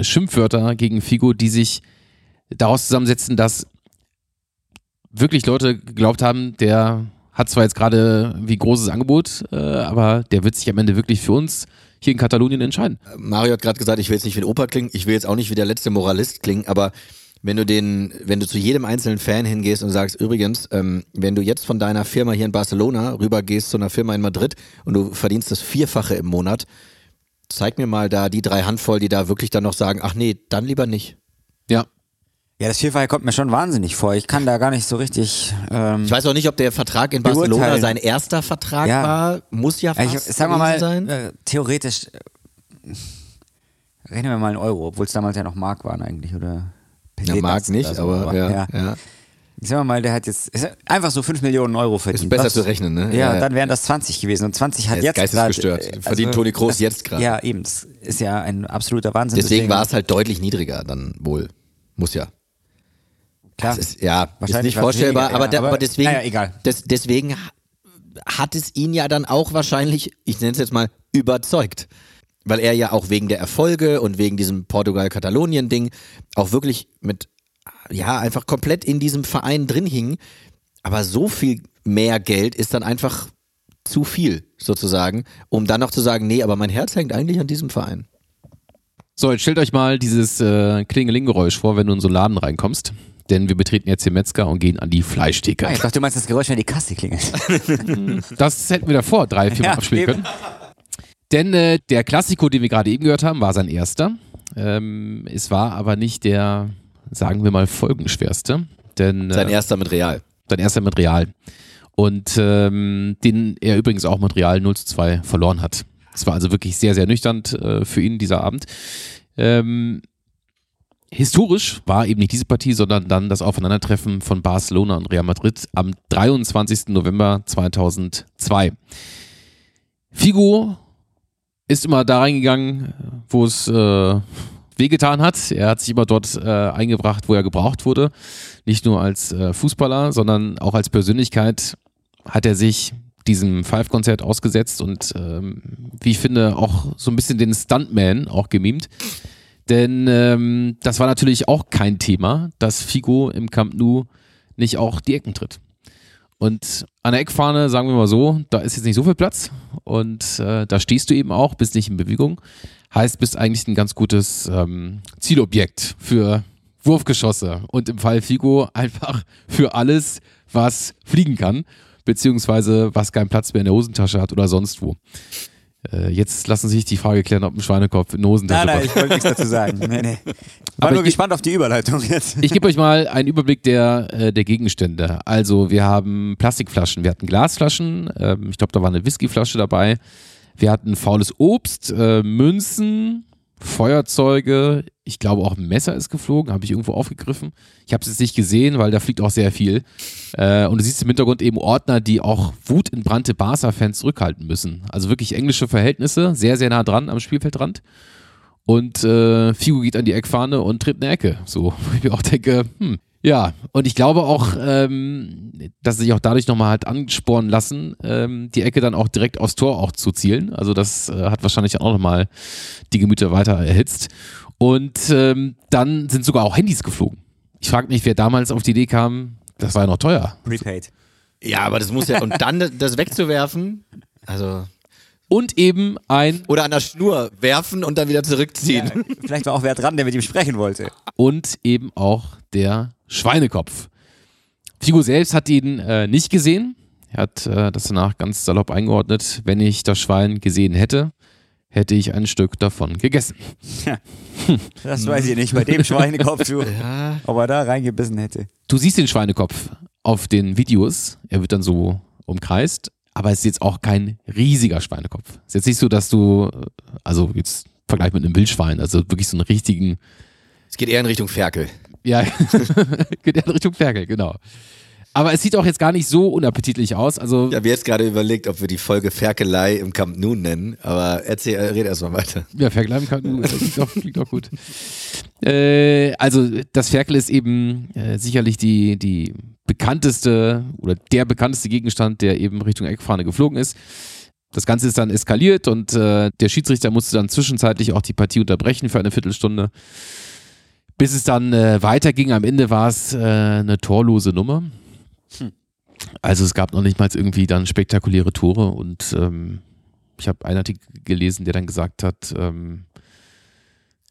Schimpfwörter gegen Figo, die sich daraus zusammensetzen, dass wirklich Leute geglaubt haben, der hat zwar jetzt gerade wie großes Angebot, äh, aber der wird sich am Ende wirklich für uns hier in Katalonien entscheiden. Mario hat gerade gesagt, ich will jetzt nicht wie ein Opa klingen, ich will jetzt auch nicht wie der letzte Moralist klingen, aber wenn du den, wenn du zu jedem einzelnen Fan hingehst und sagst, übrigens, ähm, wenn du jetzt von deiner Firma hier in Barcelona rübergehst zu einer Firma in Madrid und du verdienst das Vierfache im Monat, zeig mir mal da die drei Handvoll, die da wirklich dann noch sagen, ach nee, dann lieber nicht. Ja. Ja, das Vierfache kommt mir schon wahnsinnig vor. Ich kann da gar nicht so richtig. Ähm, Ich weiß auch nicht, ob der Vertrag in Barcelona Beurteilen. sein erster Vertrag Ja. war. Muss ja ich, fast sagen wir mal, sein. äh, theoretisch. Äh, rechnen wir mal in Euro, obwohl es damals ja noch Mark waren eigentlich, oder? Ja, mag nicht, oder so, aber ja, ja. ja. Ich sag mal, der hat jetzt ist einfach so 5 Millionen Euro verdient. besser Was- zu rechnen, ne? Ja, Ja, ja. dann wären das 20 gewesen. Und 20 hat ist jetzt geistesgestört. grad, äh, Verdient Toni Kroos das- jetzt gerade. Ja, eben. Das ist ja ein absoluter Wahnsinn. Deswegen war es halt deutlich niedriger dann wohl. Muss ja. Klar. Das ist, ja, ist Wahrscheinlich nicht vorstellbar, weniger, aber, ja, der, aber- aber deswegen, naja, egal. des, deswegen hat es ihn ja dann auch wahrscheinlich, ich nenne es jetzt mal, überzeugt. Weil er ja auch wegen der Erfolge und wegen diesem Portugal-Katalonien-Ding auch wirklich mit, ja, einfach komplett in diesem Verein drin hing. Aber so viel mehr Geld ist dann einfach zu viel, sozusagen, um dann noch zu sagen, nee, aber mein Herz hängt eigentlich an diesem Verein. So, jetzt stellt euch mal dieses äh, Klingeling-Geräusch vor, wenn du in so einen Laden reinkommst. Denn wir betreten jetzt den Metzger und gehen an die Fleischtheke. Ah, ich dachte, du meinst das Geräusch, wenn die Kasse klingelt. Das hätten wir davor drei, vier Mal Ja, abspielen eben. können. Denn äh, der Klassiko, den wir gerade eben gehört haben, war sein erster. Ähm, es war aber nicht der, sagen wir mal, folgenschwerste. Denn, Sein äh, erster mit Real. Sein erster mit Real. Und ähm, den er übrigens auch mit Real 0 zu 2 verloren hat. Es war also wirklich sehr, sehr nüchtern äh, für ihn dieser Abend. Ähm, historisch war eben nicht diese Partie, sondern dann das Aufeinandertreffen von Barcelona und Real Madrid am 23. November 2002. Figo ist immer da reingegangen, wo es äh, wehgetan hat. Er hat sich immer dort äh, eingebracht, wo er gebraucht wurde. Nicht nur als äh, Fußballer, sondern auch als Persönlichkeit hat er sich diesem Five-Konzert ausgesetzt und ähm, wie ich finde auch so ein bisschen den Stuntman auch gemimt. Denn ähm, das war natürlich auch kein Thema, dass Figo im Camp Nou nicht auch die Ecken tritt. Und an der Eckfahne, sagen wir mal so, da ist jetzt nicht so viel Platz und äh, da stehst du eben auch, bist nicht in Bewegung. Heißt, bist eigentlich ein ganz gutes ähm, Zielobjekt für Wurfgeschosse und im Fall Figo einfach für alles, was fliegen kann, beziehungsweise was keinen Platz mehr in der Hosentasche hat oder sonst wo. Äh, jetzt lassen Sie sich die Frage klären, ob ein Schweinekopf in Hosentasche Nein, nein, ich wollte nichts dazu sagen. Nee, nee. War Aber nur ich- gespannt auf die Überleitung jetzt. Ich gebe euch mal einen Überblick der, äh, der Gegenstände. Also wir haben Plastikflaschen, wir hatten Glasflaschen, ähm, ich glaube, da war eine Whiskyflasche dabei. Wir hatten faules Obst, äh, Münzen, Feuerzeuge, ich glaube auch ein Messer ist geflogen, habe ich irgendwo aufgegriffen. Ich habe es jetzt nicht gesehen, weil da fliegt auch sehr viel. Äh, und du siehst im Hintergrund eben Ordner, die auch wutentbrannte Barca-Fans zurückhalten müssen. Also wirklich englische Verhältnisse, sehr, sehr nah dran am Spielfeldrand. Und äh, Figo geht an die Eckfahne und tritt eine Ecke. So, wo ich mir auch denke, hm, ja. Und ich glaube auch, ähm, dass sie sich auch dadurch nochmal hat anspornen lassen, ähm, die Ecke dann auch direkt aufs Tor auch zu zielen. Also das äh, hat wahrscheinlich auch nochmal die Gemüter weiter erhitzt. Und ähm, dann sind sogar auch Handys geflogen. Ich frage mich, wer damals auf die Idee kam, das war ja noch teuer. Prepaid. Ja, aber das muss ja, und dann das wegzuwerfen, also. Und eben ein. Oder an der Schnur werfen und dann wieder zurückziehen. Ja, vielleicht war auch wer dran, der mit ihm sprechen wollte. Und eben auch der Schweinekopf. Figo selbst hat ihn äh, nicht gesehen. Er hat äh, das danach ganz salopp eingeordnet. Wenn ich das Schwein gesehen hätte, hätte ich ein Stück davon gegessen. Ja, das weiß ich nicht, bei dem Schweinekopf, du, ja. ob er da reingebissen hätte. Du siehst den Schweinekopf auf den Videos, er wird dann so umkreist, aber es ist jetzt auch kein riesiger Schweinekopf. Es ist jetzt nicht so, dass du, also jetzt Vergleich mit einem Wildschwein, also wirklich so einen richtigen. Es geht eher in Richtung Ferkel. Ja, geht eher in Richtung Ferkel, genau. Aber es sieht auch jetzt gar nicht so unappetitlich aus. Also ich habe jetzt gerade überlegt, ob wir die Folge Ferkelei im Camp Nou nennen, aber erzähl, red erstmal weiter. Ja, Ferkelei im Camp Nou, das klingt doch, klingt doch gut. Äh, also das Ferkel ist eben äh, sicherlich die, die bekannteste oder der bekannteste Gegenstand, der eben Richtung Eckfahne geflogen ist. Das Ganze ist dann eskaliert und äh, der Schiedsrichter musste dann zwischenzeitlich auch die Partie unterbrechen für eine Viertelstunde. Bis es dann äh, weiterging. Am Ende war es äh, eine torlose Nummer. Hm. Also es gab noch nicht mal irgendwie dann spektakuläre Tore und ähm, ich habe einen Artikel gelesen, der dann gesagt hat, ähm,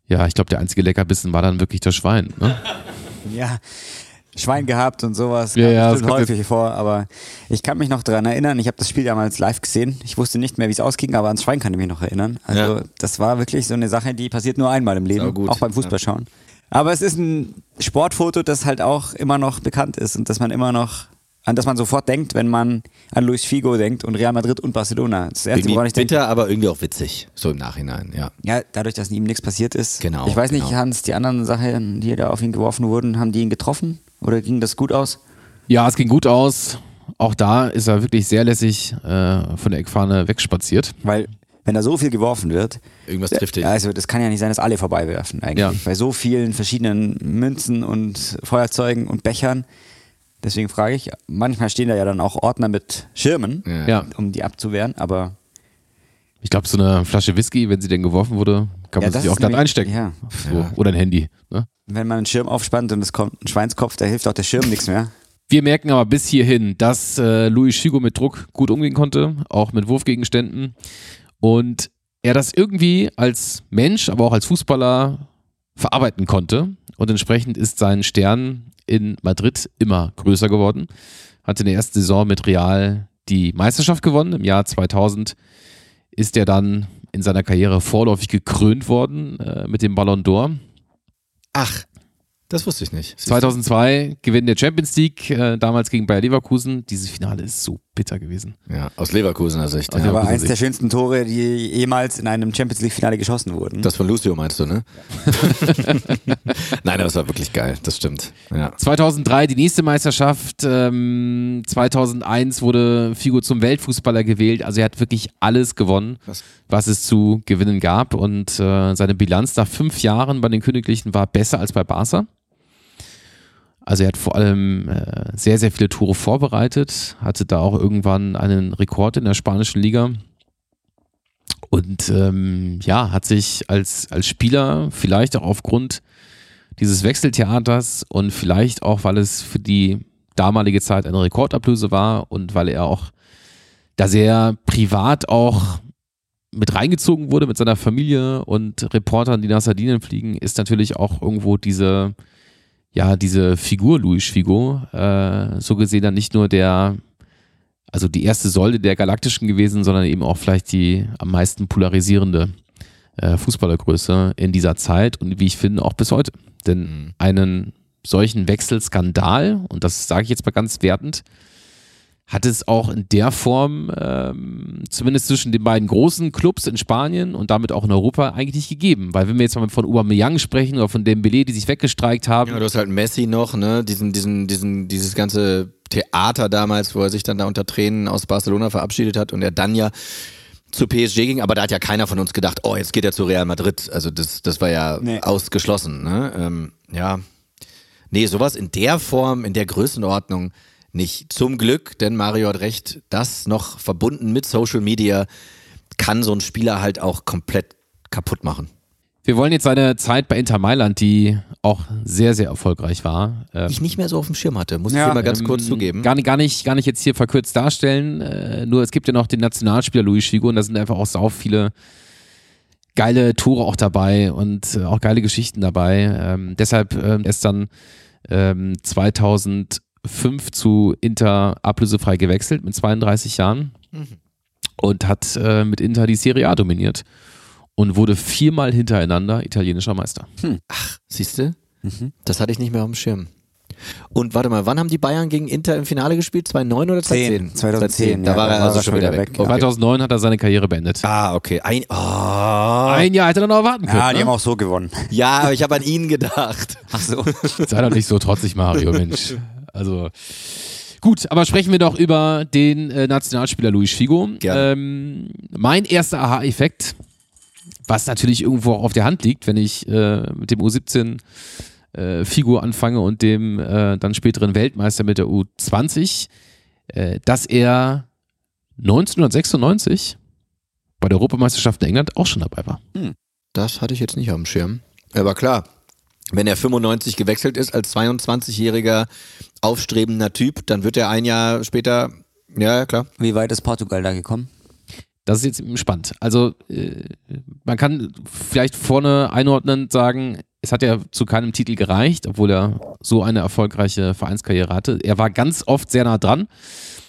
ja, ich glaube, der einzige Leckerbissen war dann wirklich das Schwein. Ne? ja, Schwein gehabt und sowas. Ja, ja, das häufig vor, aber ich kann mich noch daran erinnern, ich habe das Spiel damals live gesehen. Ich wusste nicht mehr, wie es ausging, aber ans Schwein kann ich mich noch erinnern. Also ja. das war wirklich so eine Sache, die passiert nur einmal im Leben, auch beim Fußballschauen. Ja. Aber es ist ein Sportfoto, das halt auch immer noch bekannt ist und dass man immer noch, an das man sofort denkt, wenn man an Luis Figo denkt und Real Madrid und Barcelona. Das erste, woran ich denke. Bitter, aber irgendwie auch witzig, so im Nachhinein, ja. Ja, dadurch, dass ihm nichts passiert ist. Genau. Ich weiß nicht, genau. Hans, die anderen Sachen, die da auf ihn geworfen wurden, haben die ihn getroffen? Oder ging das gut aus? Ja, es ging gut aus. Auch da ist er wirklich sehr lässig äh, von der Eckfahne wegspaziert. Weil wenn da so viel geworfen wird. Irgendwas trifft dich. Also das kann ja nicht sein, dass alle vorbeiwerfen eigentlich. Ja. Bei so vielen verschiedenen Münzen und Feuerzeugen und Bechern. Deswegen frage ich, manchmal stehen da ja dann auch Ordner mit Schirmen, ja. um die abzuwehren, aber. Ich glaube, so eine Flasche Whisky, wenn sie denn geworfen wurde, kann man ja, sich auch dann einstecken. Ja. So. Oder ein Handy. Ne? Wenn man einen Schirm aufspannt und es kommt ein Schweinskopf, da hilft auch der Schirm nichts mehr. Wir merken aber bis hierhin, dass äh, Louis Chigo mit Druck gut umgehen konnte, auch mit Wurfgegenständen. Und er das irgendwie als Mensch, aber auch als Fußballer verarbeiten konnte. Und entsprechend ist sein Stern in Madrid immer größer geworden. Hatte in der ersten Saison mit Real die Meisterschaft gewonnen. Im Jahr 2000 ist er dann in seiner Karriere vorläufig gekrönt worden äh, mit dem Ballon d'Or. Ach, das wusste ich nicht. 2002 Gewinn der Champions League, äh, damals gegen Bayer Leverkusen. Dieses Finale ist so bitter gewesen. Ja, aus Leverkusener Sicht. Aus ja. Aber eins der schönsten Tore, die jemals in einem Champions League Finale geschossen wurden. Das von Lucio meinst du, ne? Nein, aber das war wirklich geil, das stimmt. Ja. 2003 die nächste Meisterschaft. Ähm, 2001 wurde Figo zum Weltfußballer gewählt. Also er hat wirklich alles gewonnen, was, was es zu gewinnen gab. Und äh, seine Bilanz nach fünf Jahren bei den Königlichen war besser als bei Barca. Also er hat vor allem äh, sehr, sehr viele Tore vorbereitet, hatte da auch irgendwann einen Rekord in der spanischen Liga. Und ähm, ja, hat sich als, als Spieler vielleicht auch aufgrund dieses Wechseltheaters und vielleicht auch, weil es für die damalige Zeit eine Rekordablöse war und weil er auch da sehr privat auch mit reingezogen wurde mit seiner Familie und Reportern, die nach Sardinien fliegen, ist natürlich auch irgendwo diese ja, diese Figur Luis Figo, äh, so gesehen dann nicht nur der, also die erste Säule der Galaktischen gewesen, sondern eben auch vielleicht die am meisten polarisierende äh, Fußballergröße in dieser Zeit und wie ich finde auch bis heute. Denn mhm. einen solchen Wechselskandal, und das sage ich jetzt mal ganz wertend, hat es auch in der Form, ähm, zumindest zwischen den beiden großen Clubs in Spanien und damit auch in Europa, eigentlich nicht gegeben. Weil wenn wir jetzt mal von Aubameyang sprechen oder von Dembele, die sich weggestreikt haben. Ja, du hast halt Messi noch, ne, diesen, diesen, diesen, dieses ganze Theater damals, wo er sich dann da unter Tränen aus Barcelona verabschiedet hat und er dann ja zu PSG ging, aber da hat ja keiner von uns gedacht, oh, jetzt geht er zu Real Madrid. Also das, das war ja nee. ausgeschlossen, ne? Ähm, ja. Nee, sowas in der Form, in der Größenordnung, nicht. Zum Glück, denn Mario hat recht, das noch verbunden mit Social Media kann so ein Spieler halt auch komplett kaputt machen. Wir wollen jetzt seine Zeit bei Inter Mailand, die auch sehr, sehr erfolgreich war. Ähm, ich nicht mehr so auf dem Schirm hatte, muss ja, ich dir mal ganz ähm, kurz zugeben. Gar, gar, nicht, gar nicht jetzt hier verkürzt darstellen, äh, nur es gibt ja noch den Nationalspieler Luis Figo und da sind einfach auch so viele geile Tore auch dabei und äh, auch geile Geschichten dabei. Ähm, deshalb äh, ist dann ähm, 2000 5 zu Inter ablösefrei gewechselt mit 32 Jahren mhm. und hat äh, mit Inter die Serie A dominiert und wurde viermal hintereinander italienischer Meister. Hm. Ach, siehst du? Mhm. Das hatte ich nicht mehr auf dem Schirm. Und warte mal, wann haben die Bayern gegen Inter im Finale gespielt? 2009 oder 2010? 2010, da ja, war er also schon wieder weg. weg. Okay. 2009 hat er seine Karriere beendet. Ah, okay. Ein, oh. Ein Jahr hätte er noch erwarten können. Ja, die ne? haben auch so gewonnen. Ja, aber ich habe an ihn gedacht. Ach so. Sei doch nicht so trotzig, Mario, Mensch. Also. Gut, aber sprechen wir doch über den äh, Nationalspieler Luis Figo. Ähm, mein erster Aha-Effekt was natürlich irgendwo auch auf der Hand liegt, wenn ich äh, mit dem U17 äh, Figur anfange und dem äh, dann späteren Weltmeister mit der U20, äh, dass er 1996 bei der Europameisterschaft in England auch schon dabei war. Hm. Das hatte ich jetzt nicht auf dem Schirm. Aber klar, wenn er 95 gewechselt ist als 22-jähriger aufstrebender Typ, dann wird er ein Jahr später, ja klar. Wie weit ist Portugal da gekommen? Das ist jetzt spannend. Also äh, man kann vielleicht vorne einordnend sagen, es hat ja zu keinem Titel gereicht, obwohl er so eine erfolgreiche Vereinskarriere hatte. Er war ganz oft sehr nah dran.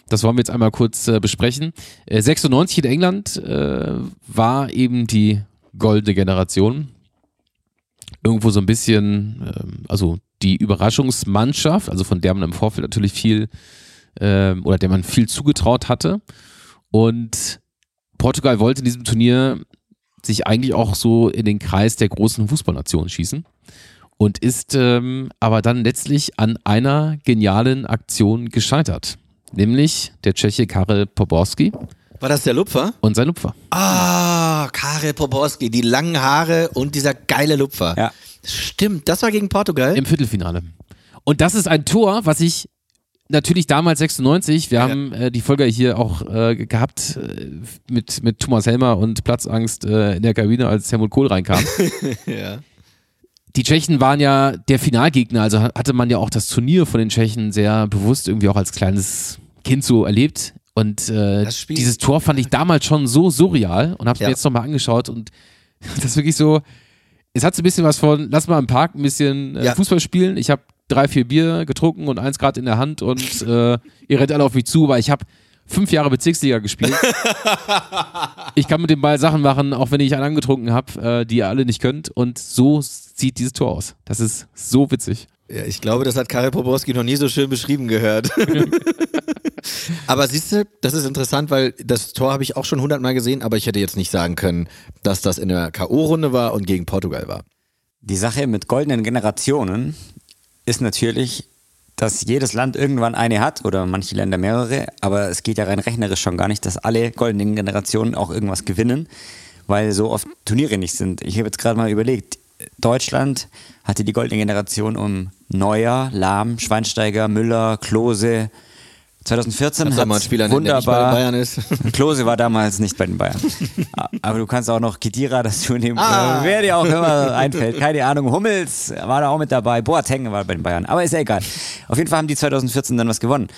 Das wollen wir jetzt einmal kurz äh, besprechen. Äh, 96 in England äh, war eben die goldene Generation. Irgendwo so ein bisschen, ähm, also die Überraschungsmannschaft, also von der man im Vorfeld natürlich viel ähm, oder der man viel zugetraut hatte. Und Portugal wollte in diesem Turnier sich eigentlich auch so in den Kreis der großen Fußballnationen schießen und ist ähm, aber dann letztlich an einer genialen Aktion gescheitert. Nämlich der Tscheche Karel Poborski. War das der Lupfer? Und sein Lupfer. Ah, Karel Poborski, die langen Haare und dieser geile Lupfer. Ja. Stimmt, das war gegen Portugal. Im Viertelfinale. Und das ist ein Tor, was ich natürlich damals 96, wir ja. haben äh, die Folge hier auch äh, gehabt äh, mit, mit Thomas Helmer und Platzangst äh, in der Kabine, als Helmut Kohl reinkam. ja. Die Tschechen waren ja der Finalgegner, also hatte man ja auch das Turnier von den Tschechen sehr bewusst irgendwie auch als kleines Kind so erlebt. Und äh, dieses Tor fand ich damals schon so surreal und habe es ja. mir jetzt nochmal angeschaut und das ist wirklich so, es hat so ein bisschen was von, lass mal im Park ein bisschen äh, ja. Fußball spielen. Ich habe drei, vier Bier getrunken und eins gerade in der Hand und äh, ihr rennt alle auf mich zu, weil ich habe fünf Jahre Bezirksliga gespielt. ich kann mit dem Ball Sachen machen, auch wenn ich einen angetrunken habe, äh, die ihr alle nicht könnt. Und so sieht dieses Tor aus. Das ist so witzig. Ja, ich glaube, das hat Karel Poborski noch nie so schön beschrieben gehört. aber siehst du, das ist interessant, weil das Tor habe ich auch schon hundertmal gesehen, aber ich hätte jetzt nicht sagen können, dass das in der K.O.-Runde war und gegen Portugal war. Die Sache mit goldenen Generationen ist natürlich, dass jedes Land irgendwann eine hat oder manche Länder mehrere, aber es geht ja rein rechnerisch schon gar nicht, dass alle goldenen Generationen auch irgendwas gewinnen, weil so oft Turniere nicht sind. Ich habe jetzt gerade mal überlegt, Deutschland hatte die goldene Generation um Neuer, Lahm, Schweinsteiger, Müller, Klose, 2014 hat wunderbar. Bayern ist. Klose war damals nicht bei den Bayern. Aber du kannst auch noch Kedira dazu nehmen. Ah. Wer dir auch immer einfällt. Keine Ahnung. Hummels war da auch mit dabei. Boateng war bei den Bayern. Aber ist ja egal. Auf jeden Fall haben die 2014 dann was gewonnen.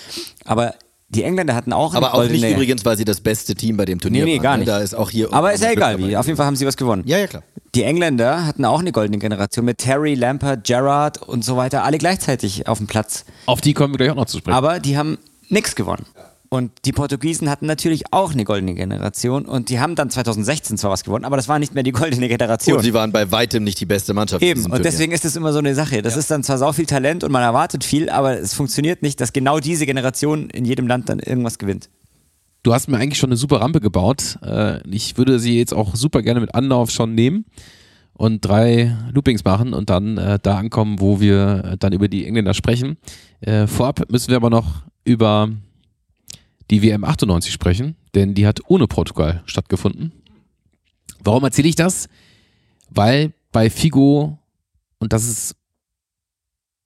Aber die Engländer hatten auch Aber auch nicht übrigens, weil sie das beste Team bei dem Turnier nee, nee, gar waren. nicht. Da ist auch hier Aber ist ja egal wie. Auf jeden Fall haben sie was gewonnen. Ja, ja, klar. Die Engländer hatten auch eine goldene Generation mit Terry, Lampard, Gerrard und so weiter. Alle gleichzeitig auf dem Platz. Auf die kommen wir gleich auch noch zu sprechen. Aber die haben nichts gewonnen. Und die Portugiesen hatten natürlich auch eine goldene Generation und die haben dann 2016 zwar was gewonnen, aber das war nicht mehr die goldene Generation. Und sie waren bei weitem nicht die beste Mannschaft. Eben, und deswegen ist es immer so eine Sache. Das ja. ist dann zwar sau viel Talent und man erwartet viel, aber es funktioniert nicht, dass genau diese Generation in jedem Land dann irgendwas gewinnt. Du hast mir eigentlich schon eine super Rampe gebaut. Äh, ich würde sie jetzt auch super gerne mit Anlauf schon nehmen und drei Loopings machen und dann äh, da ankommen, wo wir dann über die Engländer sprechen. Äh, vorab müssen wir aber noch über die WM 98 sprechen, denn die hat ohne Portugal stattgefunden. Warum erzähle ich das? Weil bei Figo, und das ist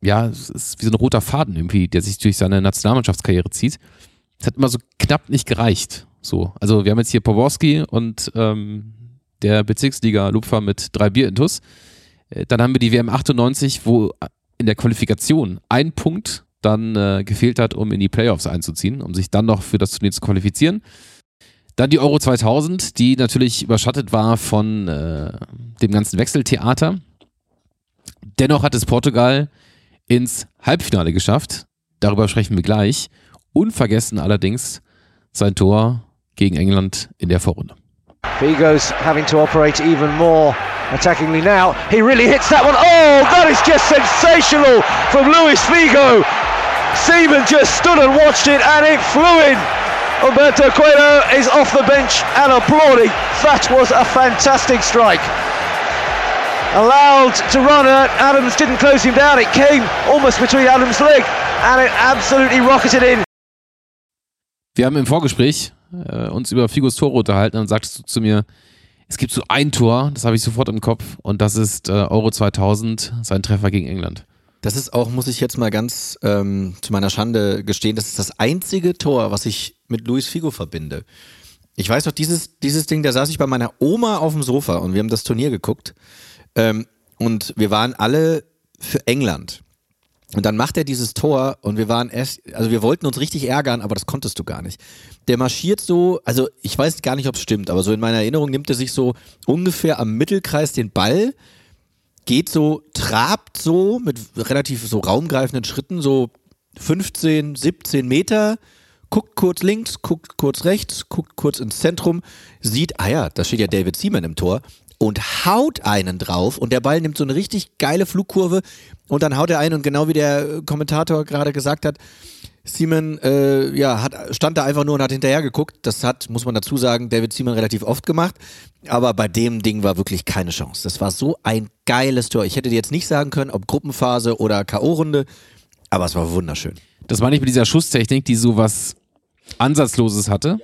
ja, es ist wie so ein roter Faden irgendwie, der sich durch seine Nationalmannschaftskarriere zieht. Es hat immer so knapp nicht gereicht. So, also wir haben jetzt hier Poworski und ähm, der Bezirksliga-Lupfer mit drei Bier intus. Äh, dann haben wir die WM 98, wo in der Qualifikation ein Punkt dann äh, gefehlt hat, um in die Playoffs einzuziehen, um sich dann noch für das Turnier zu qualifizieren. Dann die Euro 2000, die natürlich überschattet war von äh, dem ganzen Wechseltheater. Dennoch hat es Portugal ins Halbfinale geschafft. Darüber sprechen wir gleich. Unvergessen allerdings sein Tor gegen England in der Vorrunde. Figo's having to operate even more attackingly now. He really hits that one. Oh, that is just sensational from Luis Figo. Seaman just stood and watched it and it flew in. Umberto Cuello is off the bench and applauding. That was a fantastic strike. Allowed to run, Adams didn't close him down. It came almost between Adams' leg and it absolutely rocketed in. Wir haben im Vorgespräch äh, uns über Figos Tore unterhalten und sagtest du zu mir, es gibt so ein Tor, das habe ich sofort im Kopf und das ist äh, Euro 2000, sein Treffer gegen England. Das ist auch, muss ich jetzt mal ganz ähm, zu meiner Schande gestehen, das ist das einzige Tor, was ich mit Luis Figo verbinde. Ich weiß noch, dieses, dieses Ding, da saß ich bei meiner Oma auf dem Sofa und wir haben das Turnier geguckt. Ähm, und wir waren alle für England. Und dann macht er dieses Tor und wir waren erst, also wir wollten uns richtig ärgern, aber das konntest du gar nicht. Der marschiert so, also ich weiß gar nicht, ob es stimmt, aber so in meiner Erinnerung nimmt er sich so ungefähr am Mittelkreis den Ball, geht so, trabt so mit relativ so raumgreifenden Schritten, so 15, 17 Meter, guckt kurz links, guckt kurz rechts, guckt kurz ins Zentrum, sieht, ah ja, da steht ja David Seaman im Tor und haut einen drauf und der Ball nimmt so eine richtig geile Flugkurve und dann haut er ein und genau wie der Kommentator gerade gesagt hat, Seaman äh, ja, hat, stand da einfach nur und hat hinterher geguckt. Das hat, muss man dazu sagen, David Seaman relativ oft gemacht. Aber bei dem Ding war wirklich keine Chance. Das war so ein geiles Tor. Ich hätte dir jetzt nicht sagen können, ob Gruppenphase oder K.O.-Runde, aber es war wunderschön. Das war nicht mit dieser Schusstechnik, die so was Ansatzloses hatte.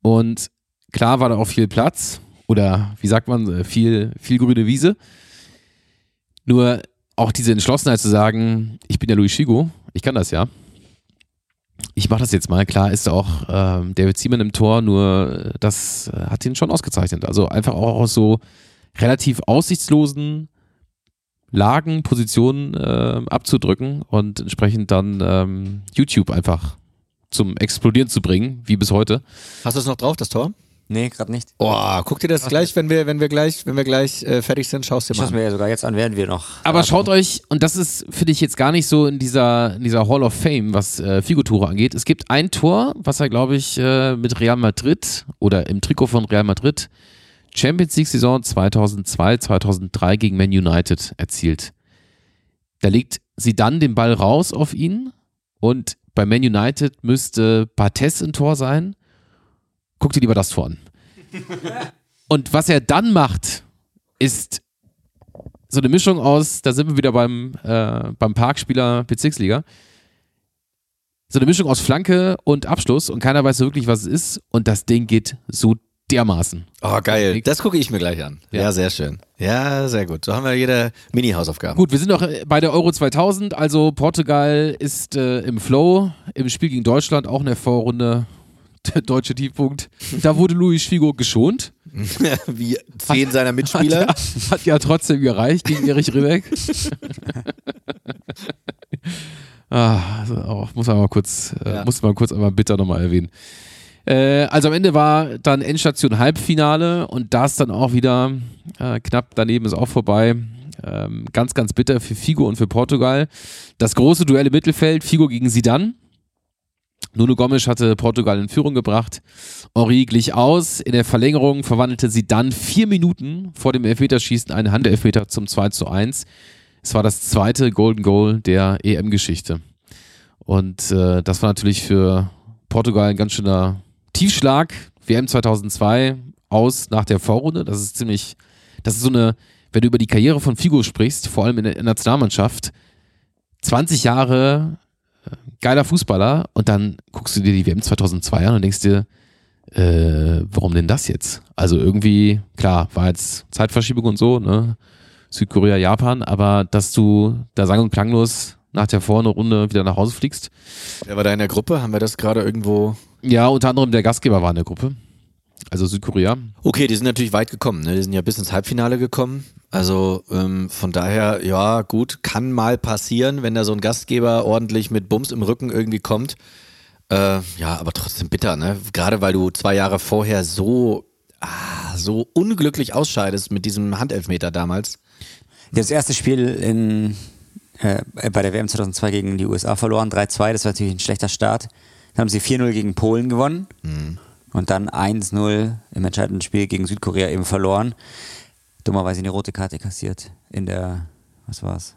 Und klar war da auch viel Platz oder wie sagt man, äh, viel, viel grüne Wiese. Nur auch diese Entschlossenheit zu sagen, ich bin der Luis Figo, ich kann das ja. Ich mache das jetzt mal. Klar ist auch ähm, David Seaman im Tor, nur das äh, hat ihn schon ausgezeichnet. Also einfach auch aus so relativ aussichtslosen Lagen, Positionen äh, abzudrücken und entsprechend dann ähm, YouTube einfach zum Explodieren zu bringen, wie bis heute. Hast du es noch drauf, das Tor? Nee, gerade nicht. Oh, guck dir das Ach, gleich, wenn wir, wenn wir gleich, wenn wir gleich äh, fertig sind, schaust dir mal ich an. mir ja sogar jetzt an, während wir noch. Aber schaut euch, und das ist, finde ich, jetzt gar nicht so in dieser, in dieser Hall of Fame, was äh, Figo-Tore angeht. Es gibt ein Tor, was er, glaube ich, äh, mit Real Madrid oder im Trikot von Real Madrid Champions League-Saison 2002, 2003 gegen Man United erzielt. Da legt sie dann den Ball raus auf ihn und bei Man United müsste Bartes im Tor sein guck dir lieber das Tor an. Und was er dann macht, ist so eine Mischung aus, da sind wir wieder beim, äh, beim Parkspieler Bezirksliga, so eine Mischung aus Flanke und Abschluss und keiner weiß so wirklich, was es ist und das Ding geht so dermaßen. Oh, geil. Das gucke ich mir gleich an. Ja. ja. sehr schön. Ja, sehr gut. So haben wir jede Mini-Hausaufgabe. Gut, wir sind noch bei der Euro 2000. Also Portugal ist äh, im Flow. Im Spiel gegen Deutschland auch in der Vorrunde der deutsche Tiefpunkt. Da wurde Luis Figo geschont. Wie zehn hat, seiner Mitspieler. Hat, hat, ja trotzdem gereicht gegen Erich Ribbeck. ah, also auch, muss man mal kurz, äh, ja. äh, muss man kurz einmal bitter nochmal erwähnen. Äh, also am Ende war dann Endstation Halbfinale und das dann auch wieder äh, knapp daneben ist auch vorbei. Ähm, ganz, ganz bitter für Figo und für Portugal. Das große Duell im Mittelfeld, Figo gegen Sidan. Nuno Gomes hatte Portugal in Führung gebracht. Henri glich aus. In der Verlängerung verwandelte sie dann vier Minuten vor dem Elfmeterschießen einen Handelfmeter zum 2 zu 1. Es war das zweite Golden Goal der EM-Geschichte. Und äh, das war natürlich für Portugal ein ganz schöner Tiefschlag. WM 2002 aus nach der Vorrunde. Das ist ziemlich, das ist so eine, wenn du über die Karriere von Figo sprichst, vor allem in der Nationalmannschaft, 20 Jahre geiler Fußballer und dann guckst du dir die WM 2002 an und denkst dir, äh, warum denn das jetzt? Also irgendwie, klar, war jetzt Zeitverschiebung und so, ne? Südkorea, Japan, aber dass du da sang- und klanglos nach der vorne Runde wieder nach Hause fliegst. Wer war da in der Gruppe? Haben wir das gerade irgendwo? Ja, unter anderem der Gastgeber war in der Gruppe. Also Südkorea. Okay, die sind natürlich weit gekommen. Ne? Die sind ja bis ins Halbfinale gekommen. Also ähm, von daher, ja, gut, kann mal passieren, wenn da so ein Gastgeber ordentlich mit Bums im Rücken irgendwie kommt. Äh, ja, aber trotzdem bitter, ne? Gerade weil du zwei Jahre vorher so, ah, so unglücklich ausscheidest mit diesem Handelfmeter damals. Das erste Spiel in, äh, bei der WM 2002 gegen die USA verloren, 3-2, das war natürlich ein schlechter Start. Dann haben sie 4-0 gegen Polen gewonnen Mhm. Und dann 1-0 im entscheidenden Spiel gegen Südkorea eben verloren. Dummerweise eine rote Karte kassiert in der, was war's?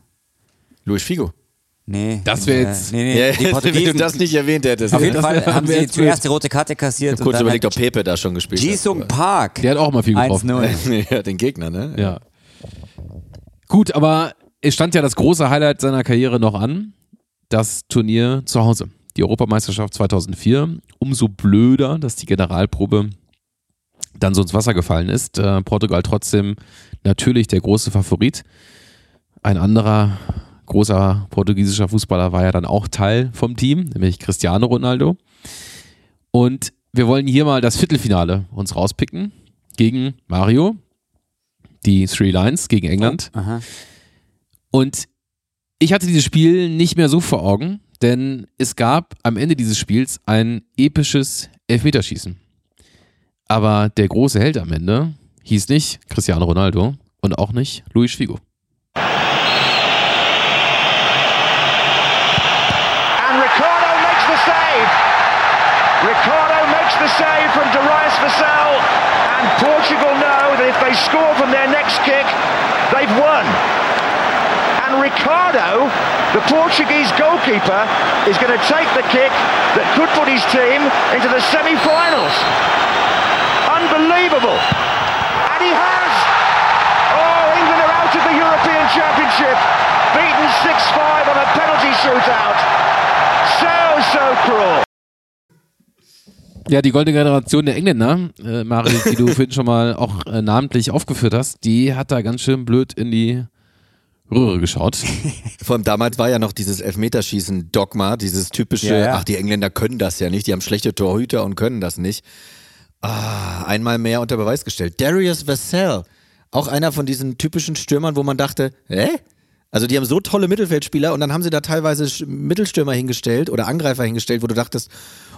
Luis Figo. Nee. Das wäre jetzt- Nee, nee, Ja, die wenn du Portugiesen. das nicht erwähnt hättest. Auf jeden Fall haben sie jetzt zuerst die rote Karte kassiert. Kurz und dann überlegt, ob Pepe da schon gespielt Jisung hat. Park. Der hat auch mal viel getroffen. 1-0. ja, den Gegner, ne? Ja. Gut, aber es stand ja das große Highlight seiner Karriere noch an. Das Turnier zu Hause. Die Europameisterschaft 2004. Umso blöder, dass die Generalprobe dann so ins Wasser gefallen ist. Äh, Portugal trotzdem natürlich der große Favorit. Ein anderer großer portugiesischer Fußballer war ja dann auch Teil vom Team, nämlich Cristiano Ronaldo. Und wir wollen hier mal das Viertelfinale uns rauspicken gegen Mario, die Three Lions gegen England. Aha. Und ich hatte dieses Spiel nicht mehr so vor Augen, denn es gab am Ende dieses Spiels ein episches Elfmeterschießen. Aber der große Held am Ende hieß nicht Cristiano Ronaldo und auch nicht Luis Figo. Ricardo makes the save. From Darius Vassell. And Portugal know that if they score from their next kick, they've won. And Ricardo, the Portuguese goalkeeper, is going to take the kick that could put his team into the semi-finals. Unbelievable. And he has. Oh, England are out of the European Championship. Beaten 6-5 on a penalty shootout. So, so cruel. Ja, die goldene Generation der Engländer, äh, Mario, die du vorhin schon mal auch äh, namentlich aufgeführt hast, die hat da ganz schön blöd in die Röhre geschaut. Vor allem damals war ja noch dieses Elfmeterschießen-Dogma, dieses typische, Ja, ja. ach, die Engländer können das ja nicht, die haben schlechte Torhüter und können das nicht. Ah, einmal mehr unter Beweis gestellt. Darius Vassell, auch einer von diesen typischen Stürmern, wo man dachte, hä? Also die haben so tolle Mittelfeldspieler und dann haben sie da teilweise Mittelstürmer hingestellt oder Angreifer hingestellt, wo du dachtest,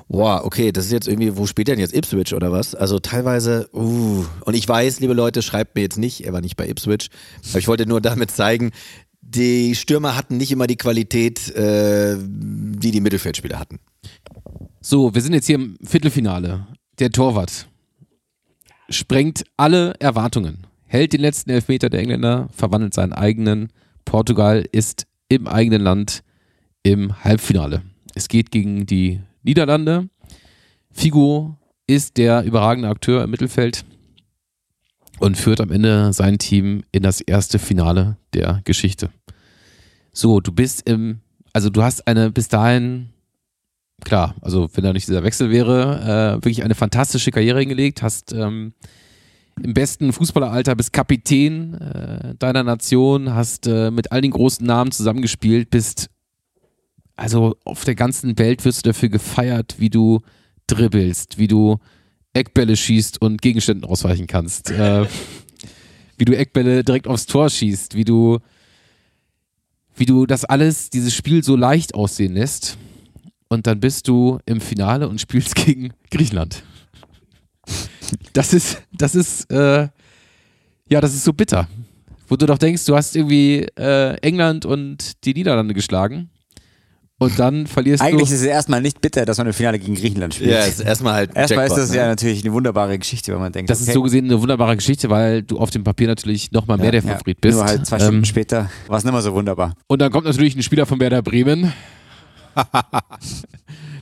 wow, okay, das ist jetzt irgendwie, wo spielt denn jetzt Ipswich oder was? Also teilweise, uh, und ich weiß, liebe Leute, schreibt mir jetzt nicht, er war nicht bei Ipswich, aber ich wollte nur damit zeigen, die Stürmer hatten nicht immer die Qualität, äh, die die Mittelfeldspieler hatten. So, wir sind jetzt hier im Viertelfinale. Der Torwart sprengt alle Erwartungen, hält den letzten Elfmeter der Engländer, verwandelt seinen eigenen. Portugal ist im eigenen Land im Halbfinale. Es geht gegen die Niederlande. Figo ist der überragende Akteur im Mittelfeld und führt am Ende sein Team in das erste Finale der Geschichte. So, du bist im, also du hast eine bis dahin klar, also wenn da nicht dieser Wechsel wäre, äh, wirklich eine fantastische Karriere hingelegt, hast ähm, im besten Fußballeralter bist Kapitän äh, deiner Nation, hast äh, mit all den großen Namen zusammengespielt, bist also auf der ganzen Welt wirst du dafür gefeiert, wie du dribbelst, wie du Eckbälle schießt und Gegenständen ausweichen kannst, äh, wie du Eckbälle direkt aufs Tor schießt, wie du wie du das alles, dieses Spiel so leicht aussehen lässt und dann bist du im Finale und spielst gegen Griechenland. Das ist, das ist, äh, ja, das ist so bitter. Wo du doch denkst, du hast irgendwie äh, England und die Niederlande geschlagen und dann verlierst Eigentlich du. ist es erstmal nicht bitter, dass man im Finale gegen Griechenland spielt. Ja, ist erstmal halt Erstmal ist Jackpot, das ne? ja natürlich eine wunderbare Geschichte, wenn man denkt. Das ist so gesehen eine wunderbare Geschichte, weil du auf dem Papier natürlich nochmal mehr der Favorit bist. Nur halt zwei Stunden Ähm, später war es nicht mehr so wunderbar. Und dann kommt natürlich ein Spieler von Werder Bremen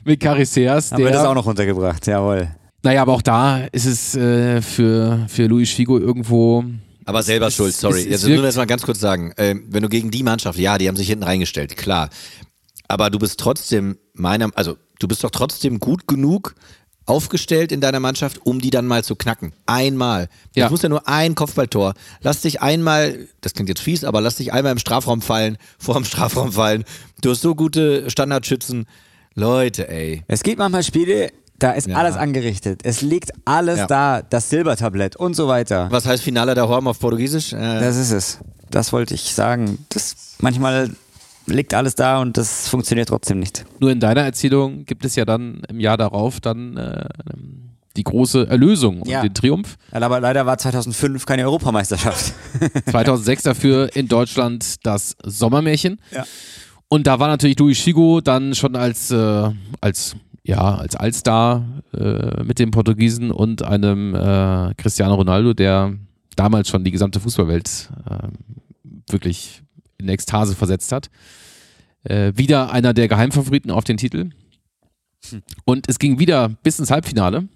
mit Cariceas. Haben wir der- das auch noch runtergebracht, jawohl. Naja, aber auch da ist es äh, für, für Luis Figo irgendwo. Aber selber es- schuld, sorry. es- es Jetzt nur das mal ganz kurz sagen. Ähm, wenn du gegen die Mannschaft, ja, die haben sich hinten reingestellt, klar. Aber du bist trotzdem meiner, also du bist doch trotzdem gut genug, aufgestellt in deiner Mannschaft, um die dann mal zu knacken. Einmal. Ja. Das muss ja nur ein Kopfballtor. Lass dich einmal, das klingt jetzt fies, aber lass dich einmal im Strafraum fallen, vor dem Strafraum fallen. Du hast so gute Standardschützen. Leute, ey. Es gibt manchmal Spiele, da ist ja. alles angerichtet. Es liegt alles ja. da, das Silbertablett und so weiter. Was heißt Finale der Horm auf Portugiesisch? Äh das ist es. Das wollte ich sagen. Das manchmal liegt alles da und das funktioniert trotzdem nicht. Nur in deiner Erzählung gibt es ja dann im Jahr darauf dann äh, die große Erlösung und ja. den Triumph. Aber leider war 2005 keine Europameisterschaft. 2006 dafür in Deutschland das Sommermärchen. Ja. Und da war natürlich Louis Figo dann schon als, äh, als ja, als Allstar äh, mit dem Portugiesen und einem äh, Cristiano Ronaldo, der damals schon die gesamte Fußballwelt äh, wirklich in Ekstase versetzt hat. Äh, wieder einer der Geheimfavoriten auf den Titel. Und es ging wieder bis ins Halbfinale.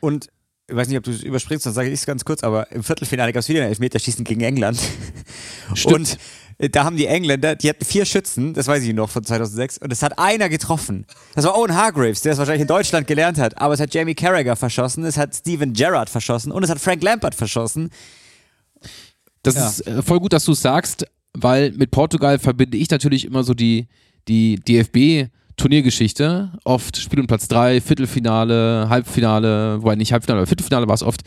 Und ich weiß nicht, ob du es überspringst, dann sage ich es ganz kurz, aber im Viertelfinale gab es wieder ein Elfmeterschießen gegen England. Stimmt. Und äh, da haben die Engländer, die hatten vier Schützen, das weiß ich noch von 2006, und es hat einer getroffen. Das war Owen Hargraves, der es wahrscheinlich in Deutschland gelernt hat, aber es hat Jamie Carragher verschossen, es hat Steven Gerrard verschossen und es hat Frank Lampard verschossen. Das ja. ist äh, voll gut, dass du es sagst, weil mit Portugal verbinde ich natürlich immer so die, die DFB- Turniergeschichte. Oft Spiel um Platz 3, Viertelfinale, Halbfinale, wobei nicht Halbfinale, aber Viertelfinale war es oft.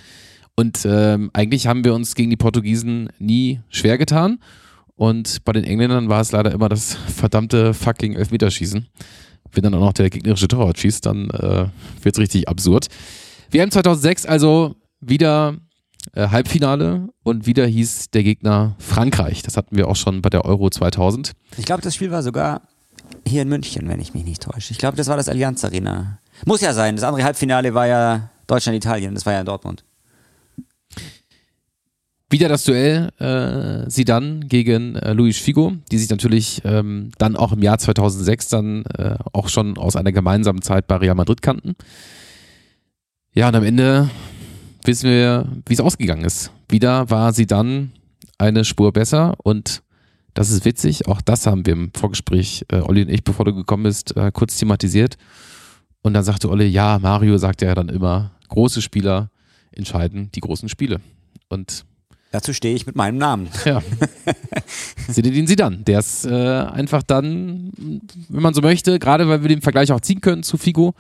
Und ähm, eigentlich haben wir uns gegen die Portugiesen nie schwer getan. Und bei den Engländern war es leider immer das verdammte fucking Elfmeterschießen. Wenn dann auch noch der gegnerische Torwart schießt, dann äh, wird es richtig absurd. Wir haben 2006 also wieder äh, Halbfinale und wieder hieß der Gegner Frankreich. Das hatten wir auch schon bei der Euro 2000. Ich glaube, das Spiel war sogar hier in München, wenn ich mich nicht täusche. Ich glaube, das war das Allianz Arena. Muss ja sein. Das andere Halbfinale war ja Deutschland-Italien. Das war ja in Dortmund. Wieder das Duell äh, Sidan gegen äh, Luis Figo, die sich natürlich ähm, dann auch im Jahr 2006 dann äh, auch schon aus einer gemeinsamen Zeit bei Real Madrid kannten. Ja, und am Ende wissen wir, wie es ausgegangen ist. Wieder war sie dann eine Spur besser und das ist witzig. Auch das haben wir im Vorgespräch, äh, Olli und ich, bevor du gekommen bist, äh, kurz thematisiert. Und dann sagte Olli, ja, Mario sagt ja dann immer, große Spieler entscheiden die großen Spiele. Und Dazu stehe ich mit meinem Namen. Ja. Sinedin Sidan, der ist äh, einfach dann, wenn man so möchte, gerade weil wir den Vergleich auch ziehen können zu Figo,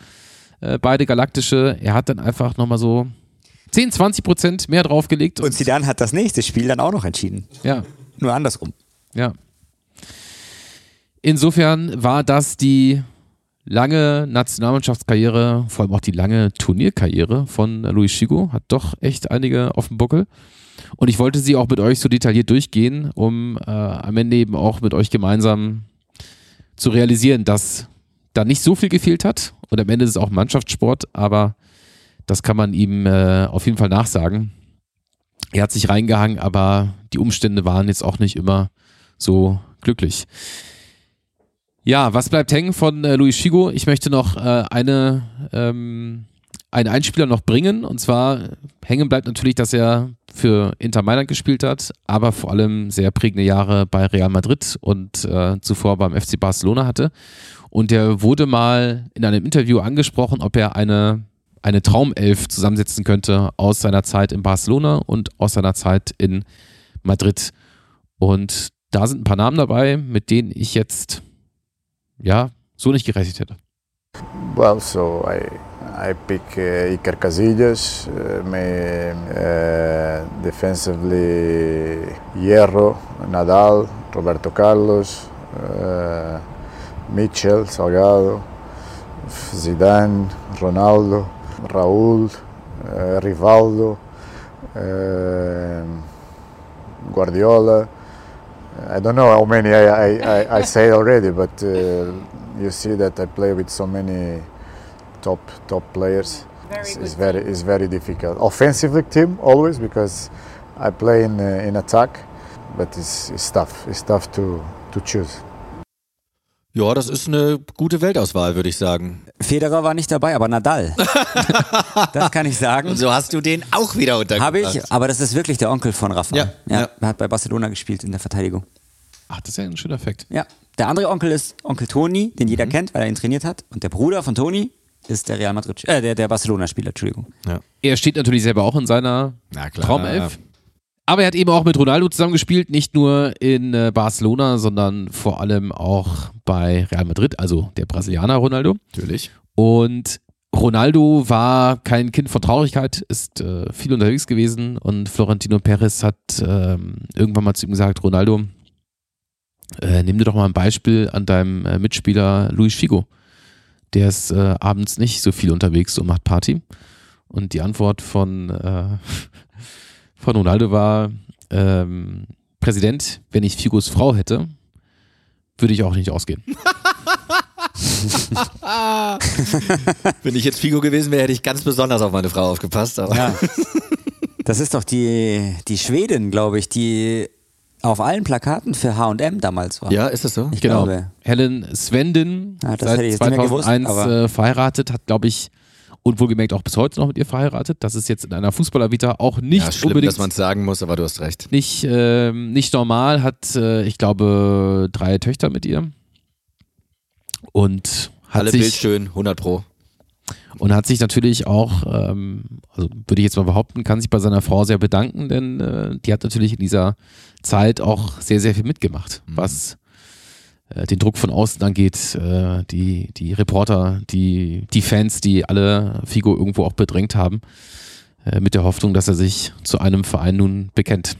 äh, beide galaktische, er hat dann einfach nochmal so 10, 20 Prozent mehr draufgelegt. Und, und Sidan hat das nächste Spiel dann auch noch entschieden. Ja. Nur andersrum. Ja. Insofern war das die lange Nationalmannschaftskarriere, vor allem auch die lange Turnierkarriere von Luis Chigo, hat doch echt einige auf dem Buckel. Und ich wollte sie auch mit euch so detailliert durchgehen, um äh, am Ende eben auch mit euch gemeinsam zu realisieren, dass da nicht so viel gefehlt hat. Und am Ende ist es auch Mannschaftssport, aber das kann man ihm äh, auf jeden Fall nachsagen. Er hat sich reingehangen, aber die Umstände waren jetzt auch nicht immer so glücklich. Ja, was bleibt hängen von äh, Luis Figo? Ich möchte noch äh, eine ähm, einen Einspieler noch bringen. Und zwar hängen bleibt natürlich, dass er für Inter Mailand gespielt hat, aber vor allem sehr prägende Jahre bei Real Madrid und äh, zuvor beim FC Barcelona hatte. Und er wurde mal in einem Interview angesprochen, ob er eine, eine Traumelf zusammensetzen könnte aus seiner Zeit in Barcelona und aus seiner Zeit in Madrid. Und da sind ein paar Namen dabei, mit denen ich jetzt ja so nicht gerechnet hätte. Well, so I I pick uh, Iker Casillas, uh, me, uh, defensively Hierro, Nadal, Roberto Carlos, uh, Mitchell, Salgado, Zidane, Ronaldo, Raúl, uh, Rivaldo, uh, Guardiola. I don't know how many I, I, I say already, but you see that I play with so many top top players very is very is very difficult. Offensively team always because I play in uh, in attack, but it's, it's tough. It's tough to to choose. Ja, das ist eine gute Weltauswahl, würde ich sagen. Federer war nicht dabei, aber Nadal. das kann ich sagen. Und so hast du den auch wieder untergebracht. Habe ich, aber das ist wirklich der Onkel von Rafa. Ja, ja, Er hat bei Barcelona gespielt in der Verteidigung. Ach, das ist ja ein schöner Effekt. Ja. Der andere Onkel ist Onkel Toni, den jeder mhm. kennt, weil er ihn trainiert hat. Und der Bruder von Toni, ist der Real Madrid, äh, der, der Barcelona-Spieler, Entschuldigung. Ja. Er steht natürlich selber auch in seiner. Traumelf. Aber er hat eben auch mit Ronaldo zusammengespielt, nicht nur in äh, Barcelona, sondern vor allem auch bei Real Madrid, also der Brasilianer Ronaldo. Natürlich. Und Ronaldo war kein Kind von Traurigkeit, ist äh, viel unterwegs gewesen und Florentino Perez hat ähm, irgendwann mal zu ihm gesagt, Ronaldo, äh, nimm dir doch mal ein Beispiel an deinem äh, Mitspieler Luis Figo. Der ist äh, abends nicht so viel unterwegs und macht Party. Und die Antwort von, äh, von Ronaldo war, ähm, Präsident, wenn ich Figos Frau hätte, würde ich auch nicht ausgehen. Wenn ich jetzt Figo gewesen wäre, hätte ich ganz besonders auf meine Frau aufgepasst. Aber Ja. Das ist doch die, die Schwedin, glaube ich, die auf allen Plakaten für H&M damals war. ja, ist das so? Ich Genau. glaube. Helen Swenden, Ah, das seit hätte ich jetzt nicht mehr gewusst, 2001 aber- äh, verheiratet, hat, glaube ich, und wohlgemerkt auch bis heute noch mit ihr verheiratet. Das ist jetzt in einer Fußballervita auch nicht ja, schlimm, unbedingt dass man es sagen muss, aber du hast recht. nicht, ähm, nicht normal, hat, äh, ich glaube, drei Töchter mit ihr. Und hat Alle sich, bildschön, 100 pro. und hat sich natürlich auch, ähm, also würde ich jetzt mal behaupten, kann sich bei seiner Frau sehr bedanken, denn äh, die hat natürlich in dieser Zeit auch sehr, sehr viel mitgemacht, was äh, den Druck von außen angeht, äh, die, die Reporter, die, die Fans, die alle Figo irgendwo auch bedrängt haben, äh, mit der Hoffnung, dass er sich zu einem Verein nun bekennt.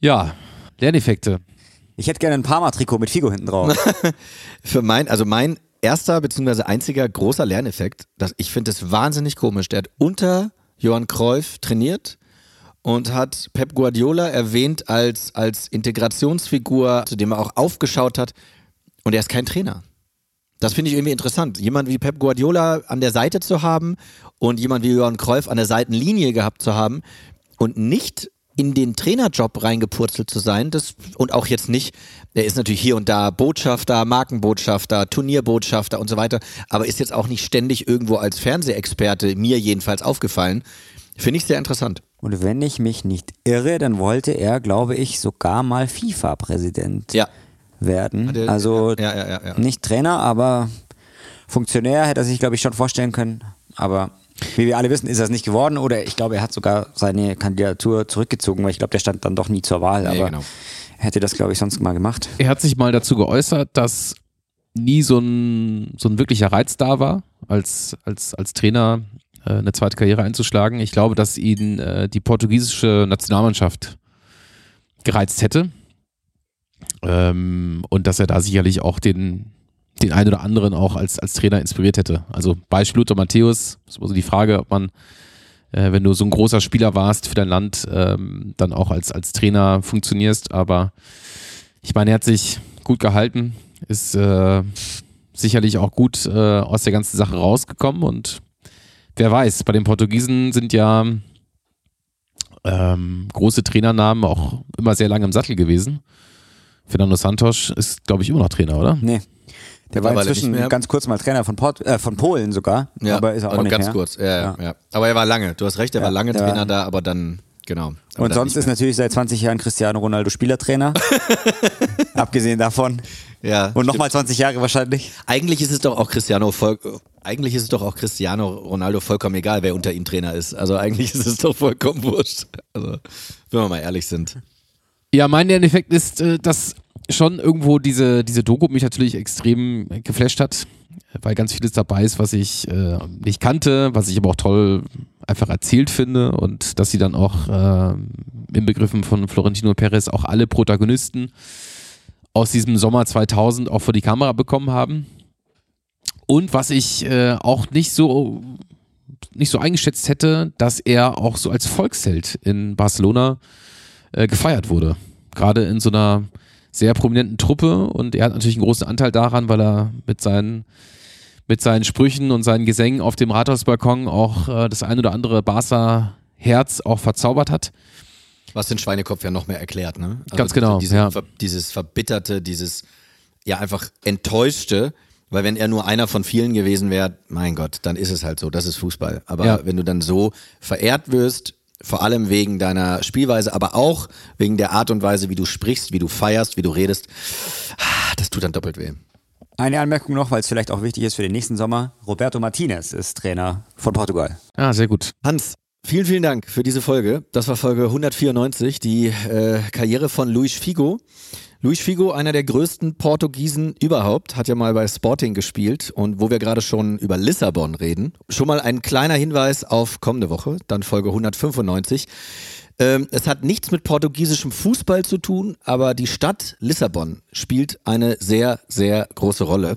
Ja, Lerneffekte. Ich hätte gerne ein Parma-Trikot mit Figo hinten drauf. Für mein, also mein erster bzw. einziger großer Lerneffekt, dass ich finde es wahnsinnig komisch. Der hat unter Johann Cruyff trainiert und hat Pep Guardiola erwähnt als, als Integrationsfigur, zu dem er auch aufgeschaut hat. Und er ist kein Trainer. Das finde ich irgendwie interessant. Jemand wie Pep Guardiola an der Seite zu haben und jemand wie Johann Cruyff an der Seitenlinie gehabt zu haben und nicht in den Trainerjob reingepurzelt zu sein, das und auch jetzt nicht, er ist natürlich hier und da Botschafter, Markenbotschafter, Turnierbotschafter und so weiter, aber ist jetzt auch nicht ständig irgendwo als Fernsehexperte, mir jedenfalls aufgefallen. Finde ich sehr interessant. Und wenn ich mich nicht irre, dann wollte er, glaube ich, sogar mal FIFA-Präsident Ja. werden. Hat er- also ja, ja, ja, ja. nicht Trainer, aber Funktionär hätte er sich, glaube ich, schon vorstellen können. Aber wie wir alle wissen, ist er es nicht geworden. Oder ich glaube, er hat sogar seine Kandidatur zurückgezogen, weil ich glaube, der stand dann doch nie zur Wahl. Nee, aber genau. er hätte das, glaube ich, sonst mal gemacht. Er hat sich mal dazu geäußert, dass nie so ein, so ein wirklicher Reiz da war, als, als, als Trainer eine zweite Karriere einzuschlagen. Ich glaube, dass ihn äh, die portugiesische Nationalmannschaft gereizt hätte. Ähm, und dass er da sicherlich auch den, den einen oder anderen auch als, als Trainer inspiriert hätte. Also Beispiel Lothar Matthäus, das ist also die Frage, ob man, äh, wenn du so ein großer Spieler warst für dein Land, ähm, dann auch als, als Trainer funktionierst. Aber ich meine, er hat sich gut gehalten, ist äh, sicherlich auch gut äh, aus der ganzen Sache rausgekommen und wer weiß, bei den Portugiesen sind ja ähm, große Trainernamen auch immer sehr lange im Sattel gewesen. Fernando Santos ist, glaube ich, immer noch Trainer, oder? Nee. Der war inzwischen ganz kurz mal Trainer von, Port äh, von Polen sogar. Ja, aber ist er auch also nicht ganz mehr. kurz. Ja, ja, Ja. ja. Aber er war lange. Du hast recht, er Ja, war lange Trainer war- da, aber dann, genau. Aber Und sonst ist natürlich seit 20 Jahren Cristiano Ronaldo Spielertrainer. Abgesehen davon. ja, Und nochmal 20 Jahre wahrscheinlich. Eigentlich ist es doch auch Cristiano voll, eigentlich ist es doch auch Cristiano Ronaldo vollkommen egal, wer unter ihm Trainer ist. Also eigentlich ist es doch vollkommen wurscht. Also, wenn wir mal ehrlich sind. Ja, mein Lerneffekt ist, äh, dass schon irgendwo diese, diese Doku mich natürlich extrem geflasht hat, weil ganz vieles dabei ist, was ich äh, nicht kannte, was ich aber auch toll einfach erzählt finde und dass sie dann auch äh, im Begriffen von Florentino Perez auch alle Protagonisten aus diesem Sommer 2000 auch vor die Kamera bekommen haben. Und was ich äh, auch nicht so nicht so eingeschätzt hätte, dass er auch so als Volksheld in Barcelona äh, gefeiert wurde. Gerade in so einer sehr prominenten Truppe und er hat natürlich einen großen Anteil daran, weil er mit seinen mit seinen Sprüchen und seinen Gesängen auf dem Rathausbalkon auch äh, das ein oder andere Barca-Herz auch verzaubert hat. Was den Schweinekopf ja noch mehr erklärt, ne? Also Ganz genau, Diese, ja. dieses Verbitterte, dieses ja einfach Enttäuschte, weil wenn er nur einer von vielen gewesen wäre, mein Gott, dann ist es halt so, das ist Fußball. Aber Ja. wenn du dann so verehrt wirst, vor allem wegen deiner Spielweise, aber auch wegen der Art und Weise, wie du sprichst, wie du feierst, wie du redest, ah, das tut dann doppelt weh. Eine Anmerkung noch, weil es vielleicht auch wichtig ist für den nächsten Sommer. Roberto Martinez ist Trainer von Portugal. Ah, sehr gut. Hans, vielen, vielen Dank für diese Folge. Das war Folge 194, die äh, Karriere von Luis Figo. Luis Figo, einer der größten Portugiesen überhaupt, hat ja mal bei Sporting gespielt und wo wir gerade schon über Lissabon reden, schon mal ein kleiner Hinweis auf kommende Woche, dann Folge 195. Ähm, es hat nichts mit portugiesischem Fußball zu tun, aber die Stadt Lissabon spielt eine sehr, sehr große Rolle.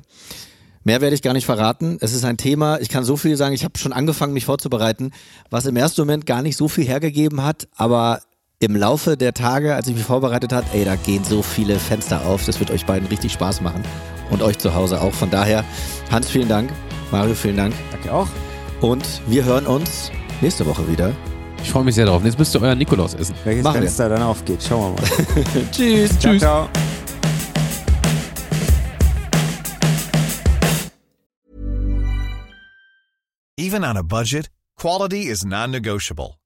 Mehr werde ich gar nicht verraten. Es ist ein Thema, ich kann so viel sagen, ich habe schon angefangen, mich vorzubereiten, was im ersten Moment gar nicht so viel hergegeben hat, aber im Laufe der Tage, als ich mich vorbereitet habe, ey, da gehen so viele Fenster auf. Das wird euch beiden richtig Spaß machen. Und euch zu Hause auch. Von daher, Hans, vielen Dank. Mario, vielen Dank. Danke auch. Und wir hören uns nächste Woche wieder. Ich freue mich sehr drauf. Jetzt müsst ihr euer Nikolaus essen. Welches Machen wir. Fenster dann aufgeht, schauen wir mal. Tschüss. Ciao, ciao. Even on a budget, quality is non-negotiable.